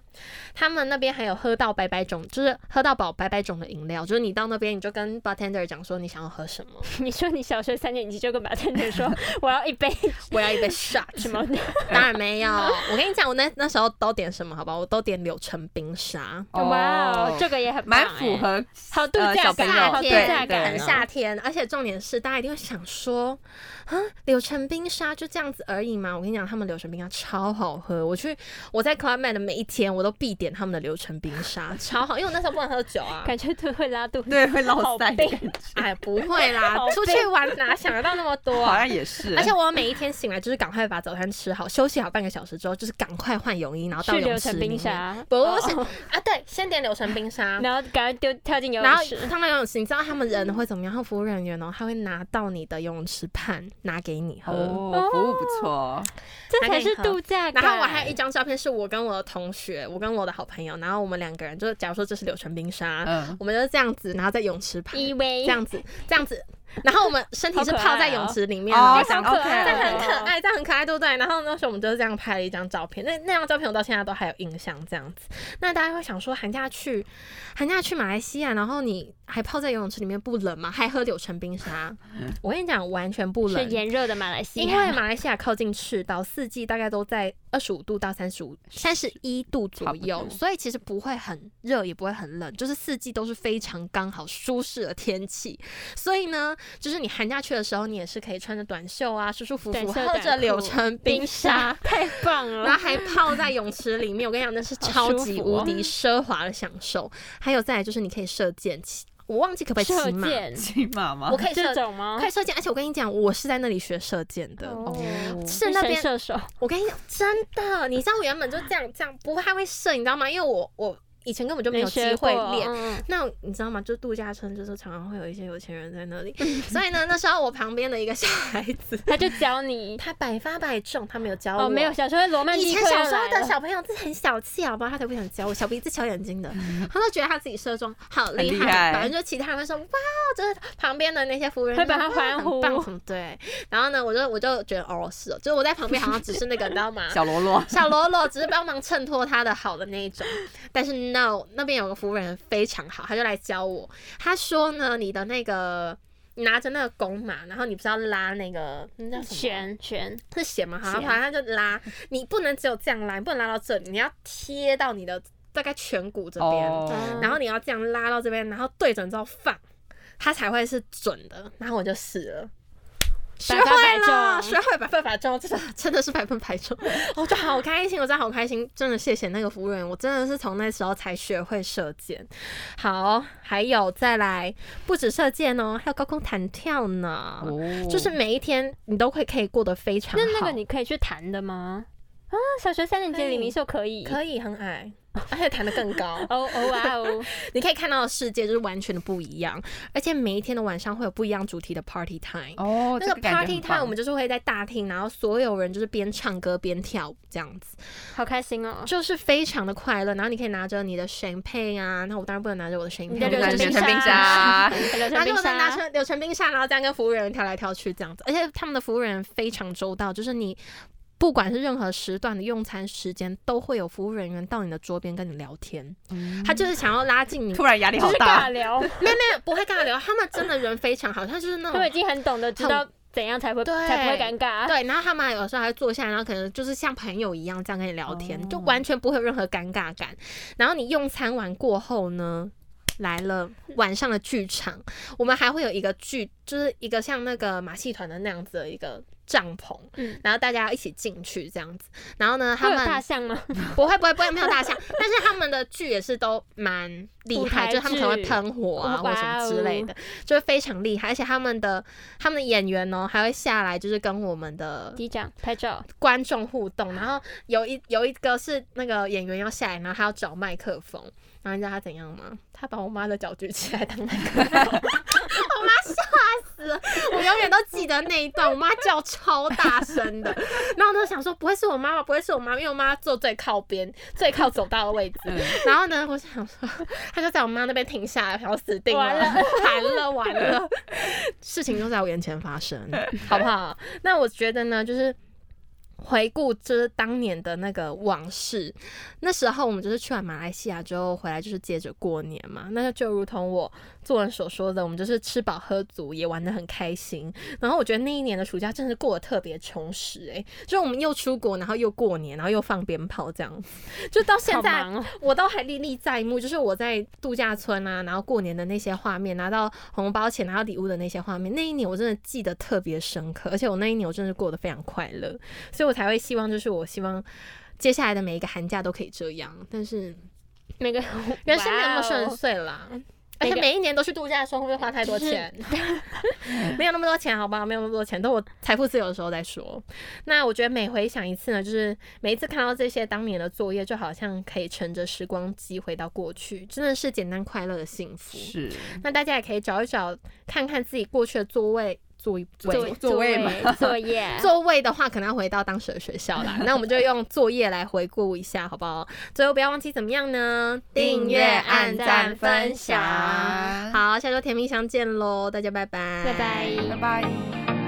他们那边还有喝到白白种，就是喝到饱白白种的饮料，就是你到那边你就跟 bartender 讲说你想要喝什么，你说你小学三年级就跟 bartender 说 (laughs) 我要一杯 (laughs) 我要一杯 shot (laughs) 什么？当然没有，我跟你讲，我那那时候都点什么，好吧？我都点柳橙冰沙。哇哦，这个也很蛮符合好度呃假感，小朋友好度对对，很夏天，而且重点是大家一定会想说，啊，柳橙冰沙就这样子而已嘛。我跟你讲，他们柳橙冰沙超好喝。我去我在 Club Med 的每一天，我都必点他们的柳橙冰沙，超好。因为我那时候不能喝酒啊。感觉都会拉肚子。(laughs) 对会落好腮的悲感觉，(laughs) 哎，不会啦，出去玩哪想得到那么多 (laughs) 好啊？像也是，而且我每一天醒来就是赶快把早餐吃好，休息好半个小时之后，就是赶快换泳衣，然后到去泳柳橙冰。沙，不是哦啊，对，先点柳橙冰沙，然后赶快丢跳进游然后泳池。他们游泳池，你知道他们人会怎么样？他们服务人员哦，他会拿到你的游泳池畔拿给你喝。哦，服务不错，这才是度假。然后我还有一张照片，是我跟我的同学，我跟我的好朋友，然后我们两个人，就是假如说这是柳橙冰沙，嗯，我们就是这样子，然后在泳池旁依偎。这样子，这样子，然后我们身体是泡在泳池里面，哦然后这样好可爱这样很哦可爱，这样很可爱，对不对？然后那时候我们就是这样拍了一张照片，那那张照片我到现在都还有印象，这样子。那大家会想说，寒假去，寒假去马来西亚，然后你还泡在游泳池里面不冷吗？还喝柳橙冰沙？(laughs) 我跟你讲，完全不冷是冷。炎热的马来西亚，因为马来西亚亚靠近赤道，四季大概都在二十五度到三十五、三十一度左右，所以其实不会很热，也不会很冷，就是四季都是非常刚好舒适的天气。所以呢，就是你寒假去的时候，你也是可以穿着短袖啊，舒舒服服，喝着柳裤橙冰沙。太棒了然后，还泡在泳池里面，我跟你讲，那是超级无敌奢华的享受。还有再来就是你可以射箭，骑我忘记可不可以射骑马，箭骑马吗我？可以射箭吗可？以射箭，而且我跟你讲，我是在那里学射箭的。哦是那边射手，我跟你讲，真的，你知道我原本就这样这样不太会射，你知道吗？因为我我以前根本就没有机会练。嗯那你知道吗？就度假村，就是常常会有一些有钱人在那里，所以呢，那时候我旁边的一个小孩子，他就教你。(laughs) 他百发百中，他没有教我。哦，没有，小时候罗曼蒂克前小时候的小朋友真的很小气，好不好？他才不想教我，小鼻子小眼睛的，(laughs) 他都觉得他自己射中好厉害反正就其他人会说哇，就是旁边的那些服务员会把他欢呼很棒对。然后呢，我就我就觉得哦是哦，就是我在旁边好像只是那个你知道吗？(laughs) 小罗罗，小喽啰只是帮忙衬托他的好的那一种，但是 no，那边有个服务人非常好，他就来教我。他说呢，你的那个你拿着那个弓嘛，然后你不是要拉那个那叫什么？旋旋，是弦吗？好，弦反正他就拉，你不能只有这样拉，你不能拉到这里，你要贴到你的大概颧骨这边，哦，然后你要这样拉到这边，然后对准之后放，它才会是准的。然后我就试了。学会了，学会百分百中，真的真的是百分百中，我就好开心，我真的好开心，真的谢谢那个服务员，我真的是从那时候才学会射箭。好，还有再来，不止射箭哦，还有高空弹跳呢，哦就是每一天你都会可以过得非常好。那那个你可以去弹的吗？啊，小学三年级李明秀可以，可以很矮，而且弹得更高。哦哦哇哦，(laughs) 你可以看到的世界就是完全的不一样，而且每一天的晚上会有不一样主题的 party time。哦，那个 party time 我们就是会在大厅，然后所有人就是边唱歌边跳舞这样子，好开心哦！就是非常的快乐。然后你可以拿着你的 champagne 啊，那我当然不能拿着我的 champagne，你的柳橙 (laughs) 柳橙冰冰沙，拿沙，成柳橙冰沙，然后这样跟服务员跳来跳去这样子，而且他们的服务员非常周到，就是你。不管是任何时段的用餐时间，都会有服务人员到你的桌边跟你聊天。他就是想要拉近你，(laughs) 突然压力就是好大尬，(laughs) 聊，没有没有不会尬聊，他们真的人非常好，他就是那种他们已经很懂得知道怎样才会对才不会尴尬。对，然后他们还有时候还会坐下来，然后可能就是像朋友一样这样跟你聊天，哦就完全不会有任何尴尬感。然后你用餐完过后呢，来了晚上的剧场，我们还会有一个剧，就是一个像那个马戏团的那样子的一个帐篷，嗯然后大家要一起进去这样子。然后呢，他们大们象吗？(laughs) 不会不会不会没有大象，(laughs) 但是他们的剧也是都蛮厉害，就是他们可能会喷火啊或者什么之类哦的，就是非常厉害。而且他们的他们的演员呢，还会下来就是跟我们的机长拍照，观众互动，然后有一有一个是那个演员要下来，然后他要找麦克风，然后你知道他怎样吗？他把我妈的脚举起来当麦克风，(laughs) 死了，我永远都记得那一段，我妈叫超大声的，然后我就想说不会是我妈妈，不会是我妈，因为我妈坐最靠边、最靠走道的位置，嗯然后呢，我想说，她就在我妈那边停下来，想要死定了，(laughs) 完了完了完了，(laughs) 事情就在我眼前发生，(laughs) 好不好？那我觉得呢，就是。回顾就是当年的那个往事，那时候我们就是去完马来西亚之后回来，就是接着过年嘛。那就如同我作文所说的，我们就是吃饱喝足，也玩得很开心。然后我觉得那一年的暑假真的是过得特别充实、欸，就是我们又出国，然后又过年，然后又放鞭炮这样子，(laughs) 就到现在。我都还历历在目，就是我在度假村啊，然后过年的那些画面，拿到红包钱、拿到礼物的那些画面，那一年我真的记得特别深刻，而且我那一年我真的过得非常快乐，所以我才会希望，就是我希望接下来的每一个寒假都可以这样，但是 (laughs) 每个 (laughs) 人生没有那么顺哦遂啦。而且每一年都去度假的时候，会不会花太多钱？(laughs) 没有那么多钱，好吧，没有那么多钱，等我财富自由的时候再说。那我觉得每回想一次呢，就是每一次看到这些当年的作业，就好像可以乘着时光机回到过去，真的是简单快乐的幸福。是那大家也可以找一找，看看自己过去的座位座位座座位吗作业，座 (laughs) 位的话，可能要回到当时的学校啦。那我们就用作业来回顾一下，好不好？最后不要忘记怎么样呢？订阅、按赞、分享。好，下周甜蜜相见喽，大家拜拜，拜拜拜拜。